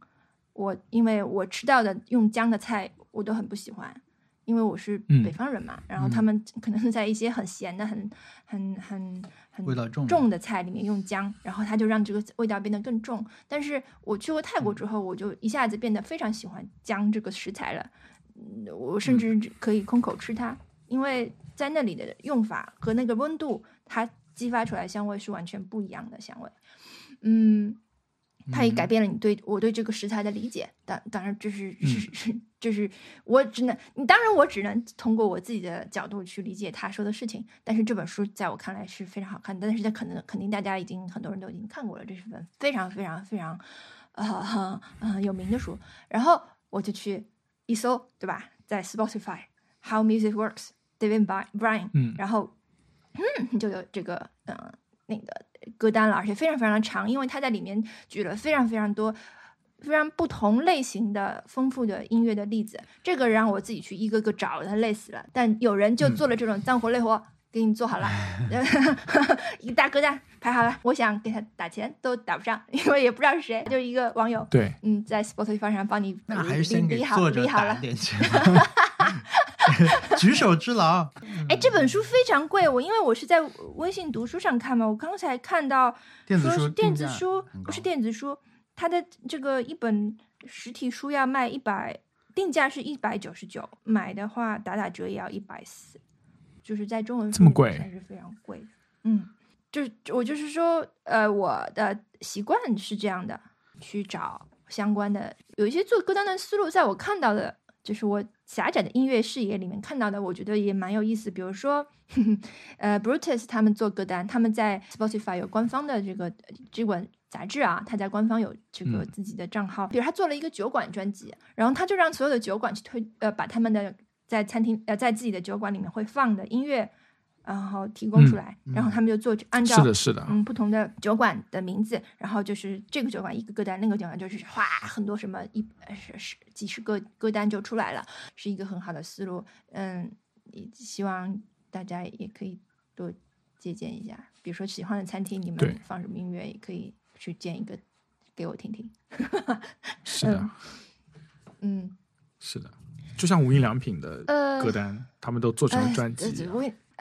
我因为我吃到的用姜的菜我都很不喜欢，因为我是嗯。北方人嘛，然后他们可能在一些很咸的、很很很很味道重的重的菜里面用姜，然后它就让这个味道变得更重。但是我去过泰国之后，我就一下子变得非常喜欢姜这个食材了，嗯我甚至可以空口吃它，因为在那里的用法和那个温度，它激发出来的香味是完全不一样的香味。嗯，它也改变了你对我对这个食材的理解。当当然，这是 [laughs] 是是，就是我只能，你当然我只能通过我自己的角度去理解他说的事情。但是这本书在我看来是非常好看的，但是它可能肯定大家已经很多人都已经看过了，这是本非常非常非常呃呃有名的书。然后我就去一搜，对吧？在 Spotify How Music Works David Brian，嗯然后嗯就有这个嗯、呃、那个歌单了，而且非常非常的长，因为他在里面举了非常非常多。非常不同类型的丰富的音乐的例子，这个让我自己去一个个找，他累死了。但有人就做了这种脏活累活，给你做好了 [laughs] [laughs] 一个大歌单排好了。我想给他打钱都打不上，因为也不知道是谁，就是一个网友，对，嗯，在 Spotify 上帮你那还是先给理理好作者理好了。打点钱，[laughs] [laughs] 举手之劳。[laughs] 哎，这本书非常贵，我因为我是在微信读书上看嘛，我刚才看到电子书说是电子书不是电子书，它的这个一本实体书要卖一百，定价是一百九十九，买的话打打折也要一百四，就是在中文这么贵算是非常贵的。嗯，就是我就是说，呃，我的习惯是这样的，去找相关的，有一些做歌单的思路，在我看到的，就是我狭窄的音乐视野里面看到的，我觉得也蛮有意思。比如说，[laughs] 呃，Brutus 他们做歌单，他们在 Spotify 有官方的这个这本杂志啊，他在官方有这个嗯自己的账号。比如他做了一个酒馆专辑，然后他就让所有的酒馆去推，呃，把他们的在餐厅呃在自己的酒馆里面会放的音乐，然后提供出嗯来，然后他们就做按照是的，是的，嗯，不同的酒馆的名字，然后就是这个酒馆一个歌单，那个酒馆就是哗很多什么一呃是是几十个歌单就出来了，是一个很好的思路。嗯，也希望大家也可以多借鉴一下，比如说喜欢的餐厅，你们放什么音乐，也可以去建一个给我听听。[laughs] 是的，嗯，是的，就像无印良品的呃歌单，他们都做成了哎专辑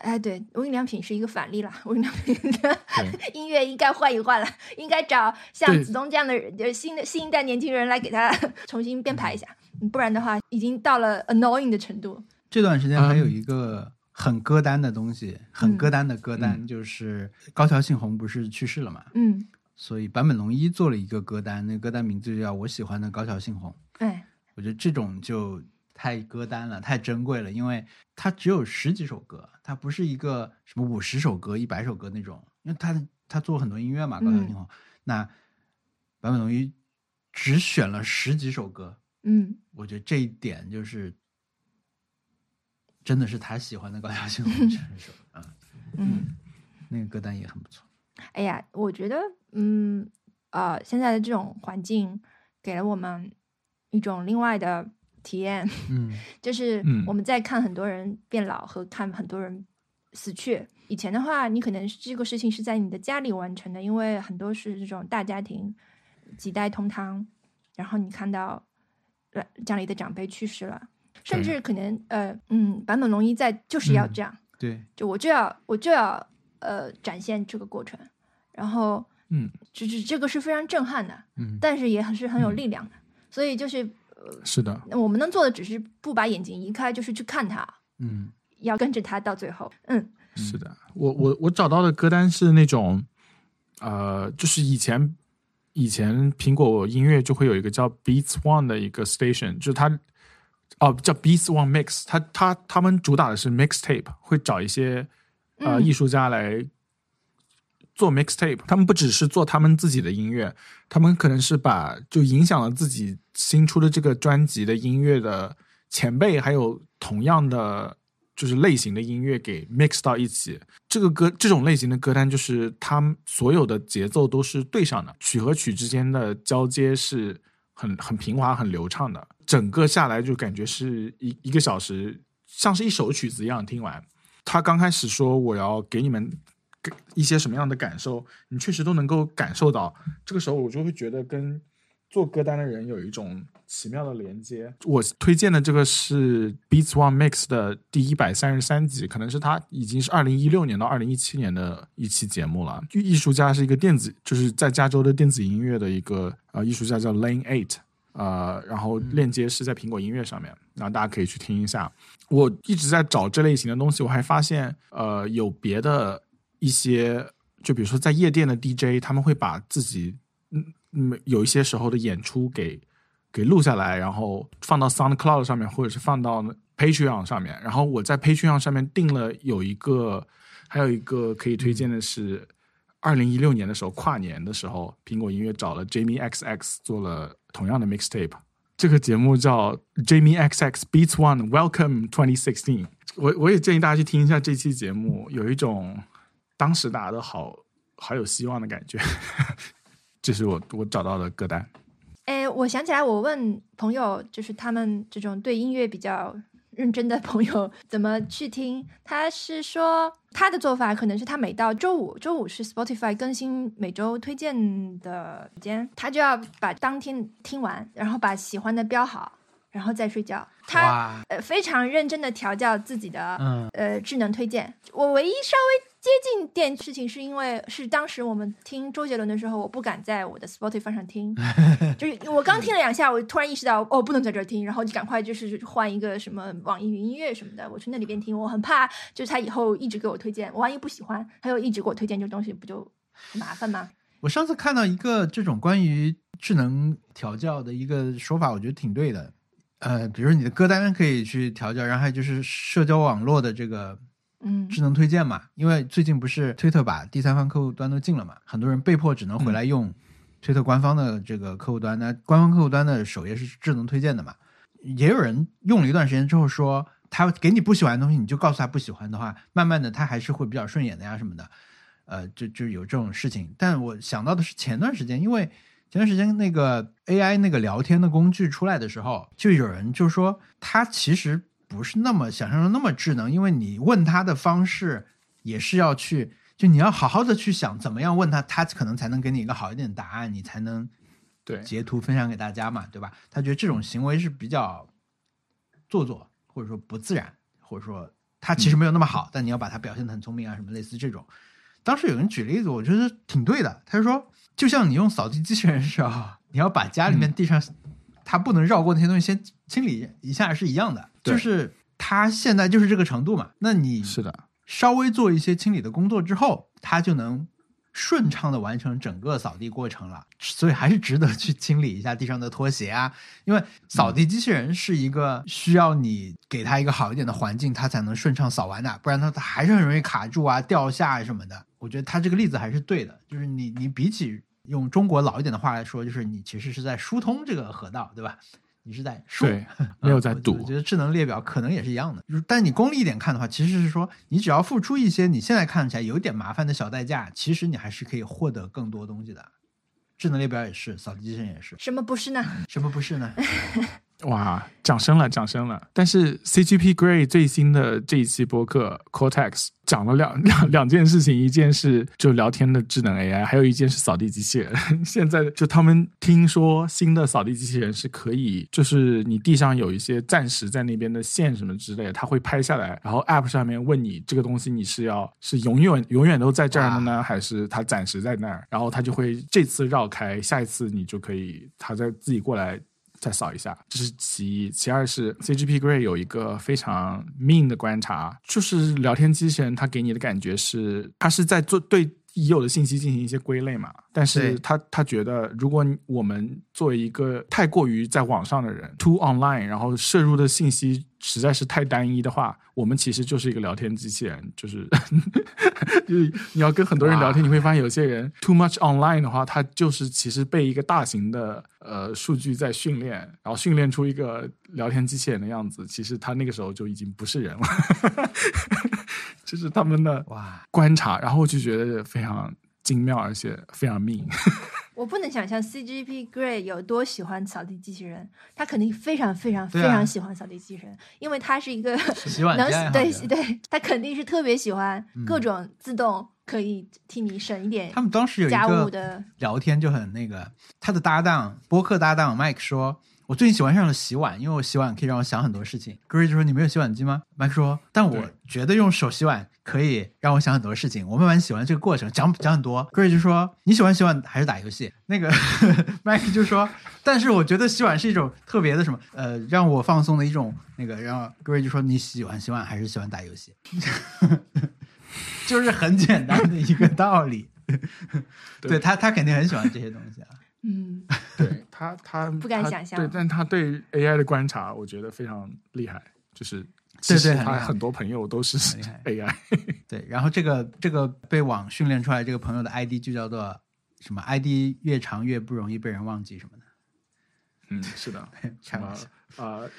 哎，对，无印良品是一个反例啦。无印良品的 [laughs] 音乐应该换一换了，应该找像子东这样的新的新一代年轻人来给他 [laughs] 重新编排一下，嗯不然的话已经到了 annoying 的程度。这段时间还有嗯一个很歌单的东西，很歌单的歌单，就是高桥幸宏不是去世了嘛，嗯，所以坂本龙一做了一个歌单，那个歌单名字就叫《我喜欢的高桥幸宏》。哎，我觉得这种就太歌单了，太珍贵了，因为它只有十几首歌，它不是一个什么五十首歌、一百首歌那种，因为他他做很多音乐嘛，高桥幸宏。那坂本龙一只选了十几首歌，嗯，我觉得这一点就是真的是他喜欢的高桥幸宏这首，[laughs] 嗯，嗯，那个歌单也很不错。哎，哎呀，我觉得，嗯，呃，现在的这种环境给了我们一种另外的体验，嗯。[laughs] 就是嗯。我们在看很多人变老和看很多人死去。以前的话，你可能这个事情是在你的家里完成的，因为很多是这种大家庭，几代同堂，然后你看到呃家里的长辈去世了，甚至可能呃嗯坂本龙一在就是要嗯这样，对，就我就要我就要呃展现这个过程，然后嗯，这这这个是非常震撼的，嗯。但是也很是很有嗯。力量的，所以就是是的，我们能做的只是不把眼睛移开，就是去看它，嗯。要跟着它到最后。嗯。是的，我我我找到的歌单是那种，呃，就是以前以前苹果音乐就会有一个叫 Beats One 的一个 station，就是它哦叫 Beats One Mix，它它他们主打的是 mixtape，会找一些呃、嗯。艺术家来做 mixtape，他们不只是做他们自己的音乐，他们可能是把就影响了自己新出的这个专辑的音乐的前辈，还有同样的就是类型的音乐给 mix 到一起。这个歌这种类型的歌单，就是它们所有的节奏都是对上的，曲和曲之间的交接是很很平滑、很流畅的。整个下来就感觉是一一个小时，像是一首曲子一样听完。他刚开始说我要给你们一些什么样的感受，你确实都能够感受到。这个时候我就会觉得跟做歌单的人有一种奇妙的连接。我推荐的这个是 Beats One Mix 的第一百三十三集，可能是他已经是二零一六年到二零一七年的一期节目了。艺术家是一个电子，就是在加州的电子音乐的一个呃艺术家叫 Lane Eight。呃，然后链接是在苹果音乐上面，然后大家可以去听一下。我一直在找这类型的东西，我还发现，呃，有别的一些，就比如说在夜店的 DJ，他们会把自己嗯嗯有一些时候的演出给给录下来，然后放到 SoundCloud 上面，或者是放到 Patreon 上面。然后我在 Patreon 上面定了有一个，还有一个可以推荐的是，二零一六年的时候跨年的时候，苹果音乐找了 Jamie XX 做了同样的 mixtape。这个节目叫 Jamie XX Beats One Welcome 2016。我我也建议大家去听一下这期节目，有一种当时大家都好好有希望的感觉。[laughs] 这是我我找到的歌单。哎，我想起来，我问朋友，就是他们这种对音乐比较认真的朋友怎么去听，他是说他的做法可能是他每到周五，周五是 Spotify 更新每周推荐的时间，他就要把当天听完，然后把喜欢的标好，然后再睡觉。他，呃非常认真的调教自己的嗯呃智能推荐。我唯一稍微接近点事情，是因为是当时我们听周杰伦的时候，我不敢在我的 Spotify 上听，[laughs] 就是我刚听了两下，我突然意识到哦不能在这儿听，然后就赶快就是换一个什么网易云音乐什么的，我去那里边听。我很怕就是他以后一直给我推荐，我万一不喜欢，他又一直给我推荐这东西，不就很麻烦吗？我上次看到一个这种关于智能调教的一个说法，我觉得挺对的。呃，比如你的歌单可以去调教，然后还有就是社交网络的这个嗯智能推荐嘛，因为最近不是推特把第三方客户端都禁了嘛，很多人被迫只能回来用推特官方的这个客户端。那官方客户端的首页是智能推荐的嘛，也有人用了一段时间之后说，他给你不喜欢的东西，你就告诉他不喜欢的话，慢慢的他还是会比较顺眼的呀什么的。呃，就就有这种事情。但我想到的是前段时间，因为前段时间那个 AI 那个聊天的工具出来的时候，就有人就说它其实不是那么想象中那么智能，因为你问他的方式也是要去，就你要好好的去想怎么样问他，他可能才能给你一个好一点的答案，你才能对截图分享给大家嘛，对吧？他觉得这种行为是比较做作，或者说不自然，或者说他其实没有那么好，但你要把它表现得很聪明啊，什么类似这种。当时有人举例子，我觉得挺对的。他就说，就像你用扫地机器人的时候，你要把家里面地上它不能绕过那些东西先清理一下是一样的，就是它现在就是这个程度嘛。那你是的，稍微做一些清理的工作之后，它就能顺畅的完成整个扫地过程了。所以还是值得去清理一下地上的拖鞋啊，因为扫地机器人是一个需要你给它一个好一点的环境，它才能顺畅扫完的，不然它它还是很容易卡住啊、掉下啊什么的。我觉得他这个例子还是对的，就是你你比起用中国老一点的话来说，就是你其实是在疏通这个河道，对吧？你是在说，对，[laughs] 没有在我赌我觉得智能列表可能也是一样的，就是但你功利一点看的话，其实是说你只要付出一些你现在看起来有点麻烦的小代价，其实你还是可以获得更多东西的。智能列表也是，扫地机器人也是，什么不是呢？什么不是呢？[laughs] 哇，掌声了，掌声了！但是 CGP Grey 最新的这一期播客 Cortex 讲了两两两件事情，一件是就聊天的智能 AI，还有一件是扫地机器人。[laughs] 现在就他们听说新的扫地机器人是可以，就是你地上有一些暂时在那边的线什么之类的，它会拍下来，然后 App 上面问你这个东西你是要是永远永远都在这儿的呢，还是它暂时在那儿？然后它就会这次绕开，下一次你就可以它再自己过来。再扫一下，这是其一。其二是 CGP Grey 有一个非常 mean 的观察，就是聊天机器人它给你的感觉是，它是在做对已有的信息进行一些归类嘛。但是对他他觉得，如果我们作为一个太过于在网上的人，too online，然后摄入的信息实在是太单一的话，我们其实就是一个聊天机器人，就是 [laughs] 就是你要跟很多人聊天，你会发现有些人 too much online 的话，他就是其实被一个大型的呃数据在训练，然后训练出一个聊天机器人的样子，其实他那个时候就已经不是人了，[laughs] 这是他们的哇，观察，然后我就觉得非常精妙，而且非常命。我不能想象 CGP Grey 有多喜欢扫地机器人，他肯定非常非常非常喜欢扫地机器人，因为他是一个 [laughs] 能对对，他肯定是特别喜欢嗯各种自动可以替你省一点他们当时有一家务个的。聊天就很那个，他的搭档播客搭档 Mike 说。我最近喜欢上了洗碗，因为我洗碗可以让我想很多事情。Gray 就说：“你没有洗碗机吗？”Mike 说：“但我觉得用手洗碗可以让我想很多事情。我慢慢喜欢这个过程，讲讲很多。”Gray 就说：“你喜欢洗碗还是打游戏？”那个 [laughs] Mike 就说：“但是我觉得洗碗是一种特别的什么，呃，让我放松的一种那个。”然后 Gray 就说：“你喜欢洗碗还是喜欢打游戏？” [laughs] 就是很简单的一个道理。[laughs] 对他，他肯定很喜欢这些东西啊。嗯，对他，他不敢想象对，但他对 AI 的观察，我觉得非常厉害。就是，对其实他很多朋友都是很厉害 AI。[laughs] [laughs] 对，然后这个这个被网训练出来这个朋友的 ID 就叫做什么？ID 越长越不容易被人忘记什么的。嗯，是的，[laughs] 开什么玩笑呃，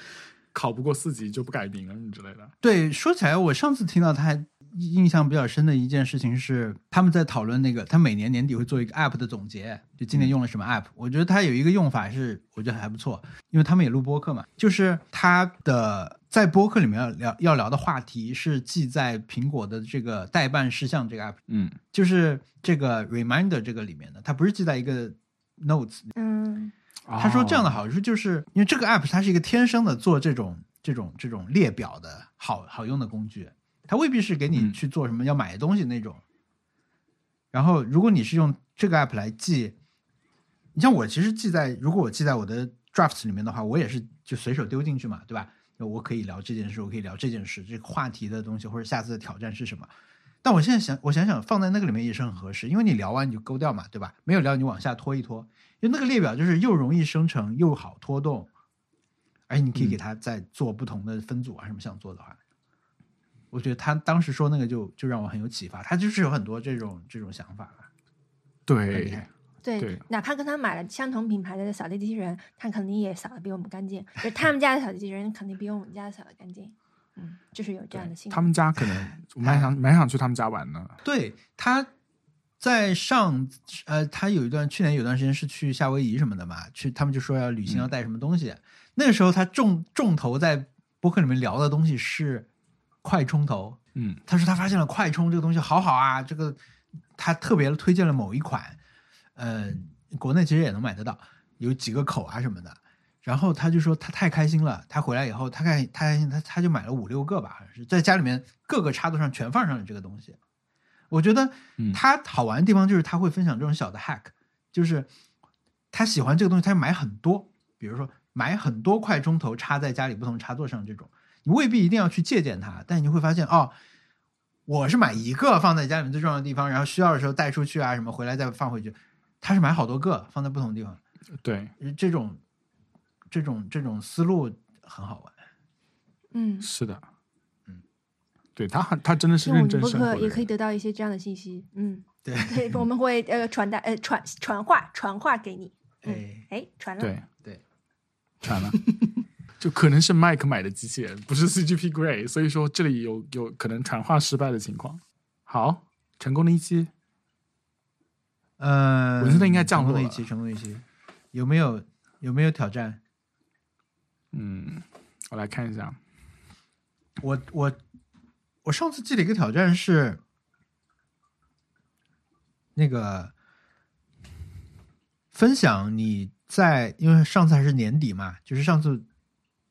考不过四级就不改名了之类的。对，说起来，我上次听到他还印象比较深的一件事情是，他们在讨论那个，他每年年底会做一个 App 的总结，就今年用了什么 App。我觉得他有一个用法是，我觉得还不错，因为他们也录播客嘛，就是他的在播客里面要聊要聊的话题是记在苹果的这个代办事项这个 App，嗯，就是这个 Reminder 这个里面的，它不是记在一个 Notes 嗯，他说这样的哦好处就是因为这个 app 它是一个天生的做这种这种这种列表的好好用的工具，它未必是给你嗯去做什么要买东西那种。然后如果你是用这个 app 来记，你像我其实记在如果我记在我的 drafts 里面的话，我也是就随手丢进去嘛，对吧？我可以聊这件事，我可以聊这件事，这个话题的东西或者下次的挑战是什么。但我现在想，我想想放在那个里面也是很合适，因为你聊完你就勾掉嘛，对吧？没有聊你往下拖一拖，因为那个列表就是又容易生成又好拖动，而且你可以给它再做不同的分组啊，什么想做的话，我觉得他当时说那个就就让我很有启发，他就是有很多这种这种想法对，对，对哪怕跟他买了相同品牌的扫地机器人，他肯定也扫的比我们干净，就是他们家的扫地机器人肯定比我们家的扫的干净。嗯，就是有这样的性格。他们家可能 [laughs] 我蛮想蛮想去他们家玩呢。对，他在上呃，他有一段去年有段时间是去夏威夷什么的嘛，去他们就说要旅行要带什么东西，那个时候他重重头在博客里面聊的东西是快充头，嗯他说他发现了快充这个东西好好啊，这个他特别推荐了某一款，呃，国内其实也能买得到，有几个口啊什么的。然后他就说他太开心了，他回来以后，他开他开心他他就买了五六个吧，好像是在家里面各个插座上全放上了这个东西。我觉得嗯他好玩的地方就是他会分享这种小的 hack，就是他喜欢这个东西，他买很多，比如说买很多快充头插在家里不同插座上这种，你未必一定要去借鉴它，但你会发现哦，我是买一个放在家里面最重要的地方，然后需要的时候带出去啊什么，回来再放回去。他是买好多个放在不同的地方，对，这种这种这种思路很好玩。嗯，是的，嗯，对他很他真的是听我们播认真生活的也可以。得到一些这样的信息。嗯，对，对，我们会呃传达呃传传话传话给你。嗯哎，哎，传了。对对，传了，[laughs] 就可能是 Mike 买的机器人，不是 CGP Grey，所以说这里有有可能传话失败的情况。好，成功的一期，呃，文森特应该降落了成功的一期，成功的一期，有没有有没有挑战？嗯，我来看一下，我我我上次记了一个挑战是那个分享你在，因为上次还是年底嘛，就是上次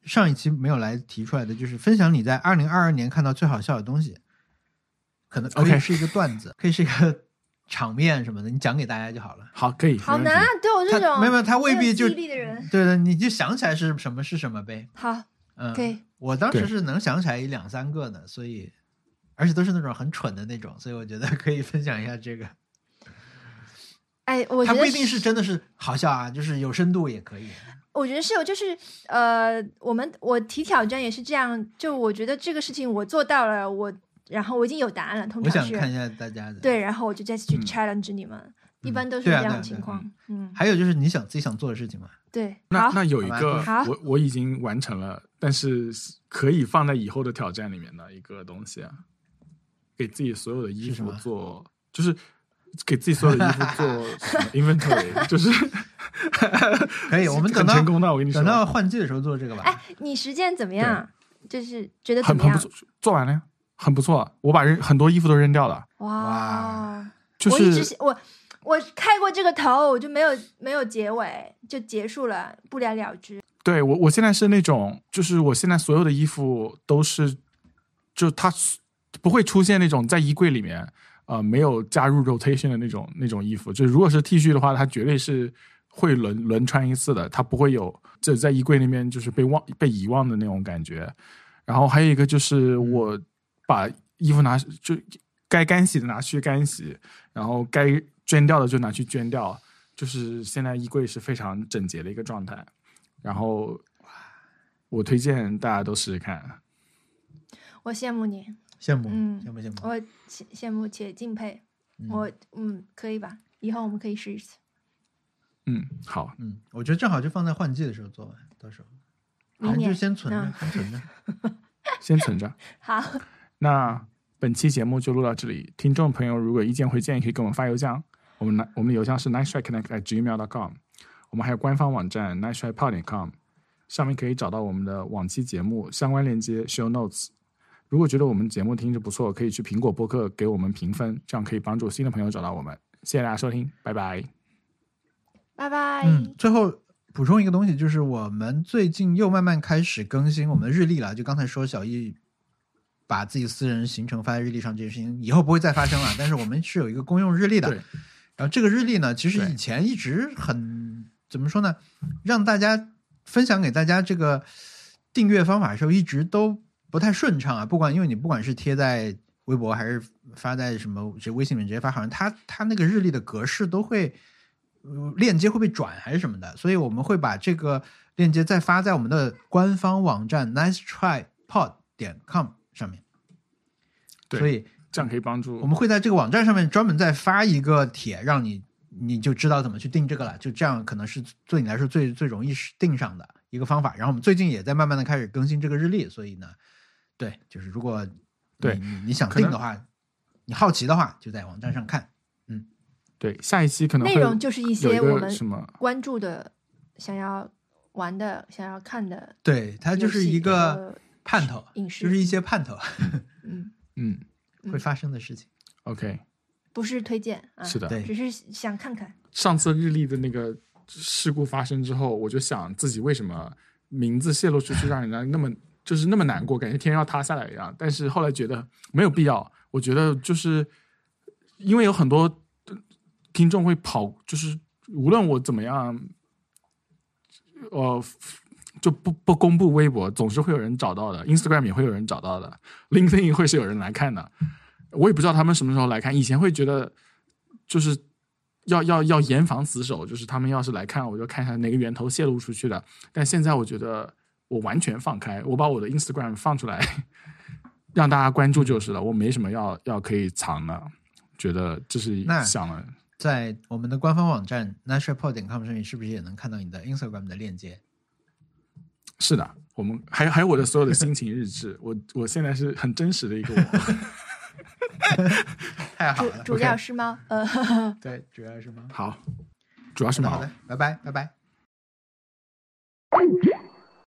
上一期没有来提出来的，就是分享你在二零二二年看到最好笑的东西，可能可以 OK 是一个段子 [laughs] 可以是一个场面什么的，你讲给大家就好了。好，可以，好难啊！对我这种没有没有他未必就没有记忆力的人。对的，你就想起来是什么是什么呗。好，嗯，可以。我当时是能想起来一两三个的，所以而且都是那种很蠢的那种，所以我觉得可以分享一下这个。哎，我觉得它不一定是真的是好笑啊，就是有深度也可以。我觉得是有，就是呃，我们我提挑战也是这样，就我觉得这个事情我做到了，我然后我已经有答案了，通我常是想看一下大家的。，对，然后我就再去嗯 challenge 你们，一般都是这样的情况。嗯，还有就是你想自己想做的事情嘛。对，那，那有一个我我已经完成了，但是可以放在以后的挑战里面的一个东西啊，给自己所有的衣服做，就是给自己所有的衣服做 [laughs] inventory，就是可以，[laughs] 我们等到成功的，我跟你说等，到换季的时候做这个吧。哎，你实践怎么样？就是觉得怎么样很很不？错，做完了呀，很不错。我把扔很多衣服都扔掉了，哇哇，就我一直是我我开过这个头，我就没有没有结尾，就结束了，不了了之。对我我现在是那种，就是我现在所有的衣服都是，就它不会出现那种在衣柜里面呃没有加入 rotation 的那种那种衣服。就如果是 T 恤的话，它绝对是会轮轮穿一次的，它不会有这在衣柜那边就是被忘被遗忘的那种感觉。然后还有一个就是我把衣服拿就该干洗的拿去干洗，然后该捐掉的就拿去捐掉，就是现在衣柜是非常整洁的一个状态。然后我推荐大家都试试看。我羡慕你，羡慕，嗯羡慕，羡慕。我羡羡慕且敬佩。嗯我嗯，可以吧？以后我们可以试一次。嗯，好，嗯，我觉得正好就放在换季的时候做完，到时候明年就先存着嗯，先存着。[laughs] 先存着。[laughs] 好，那本期节目就录到这里。听众朋友如果意见或建议，可以给我们发邮件。我们来我们的邮箱是 nice try connect at gmail.com。我们还有官方网站 nice try pod 点 com，上面可以找到我们的往期节目相关链接 show notes。如果觉得我们节目听着不错，可以去苹果播客给我们评分，这样可以帮助新的朋友找到我们。谢谢大家收听，拜拜。拜拜。嗯，最后补充一个东西，就是我们最近又慢慢开始更新我们的日历了。就刚才说小易把自己私人行程发在日历上这件事情，以后不会再发生了。但是我们是有一个公用日历的，对，然后这个日历呢，其实以前一直很怎么说呢，让大家分享给大家这个订阅方法的时候，一直都不太顺畅啊。不管因为你不管是贴在微博还是发在什么这微信里面直接发，好像它它那个日历的格式都会。呃链接会被转还是什么的，所以我们会把这个链接再发在我们的官方网站 nice try pod 点 com 上面。对所以这样可以帮助我们会在这个网站上面专门再发一个帖，让你你就知道怎么去定这个了。就这样可能是对你来说最最容易定上的一个方法。然后我们最近也在慢慢的开始更新这个日历，所以呢，对，就是如果你对你你想定的话，你好奇的话，就在网站上看。对下一期可能会内容就是一有一些我们什么关注的、想要玩的、想要看的对，它就是一个盼头，影视就是一些盼头嗯，[laughs] 嗯嗯会发生的事情。OK 不是推荐啊，是的，对只是想看看。上次日历的那个事故发生之后，我就想自己为什么名字泄露出去，让人家那么就是那么难过，感觉天要塌下来一样。但是后来觉得没有必要，我觉得就是因为有很多听众会跑，就是无论我怎么样，呃。就不不公布微博，总是会有人找到的；Instagram 也会有人找到的，LinkedIn 会是有人来看的。我也不知道他们什么时候来看。以前会觉得就是要要要严防死守，就是他们要是来看，我就看一下哪个源头泄露出去的。但现在我觉得我完全放开，我把我的 Instagram 放出来，[laughs] 让大家关注就是了。我没什么要要可以藏的，觉得这是想了。在我们的官方网站，naturalpod.com 上面，是不是也能看到你的 Instagram 的链接？是的，我们还有还有我的所有的心情日志。我我现在是很真实的一个，我 [laughs] 太好了。主要是吗？[laughs] 对，主要是吗？好，主要是吗？好的，拜拜，拜拜。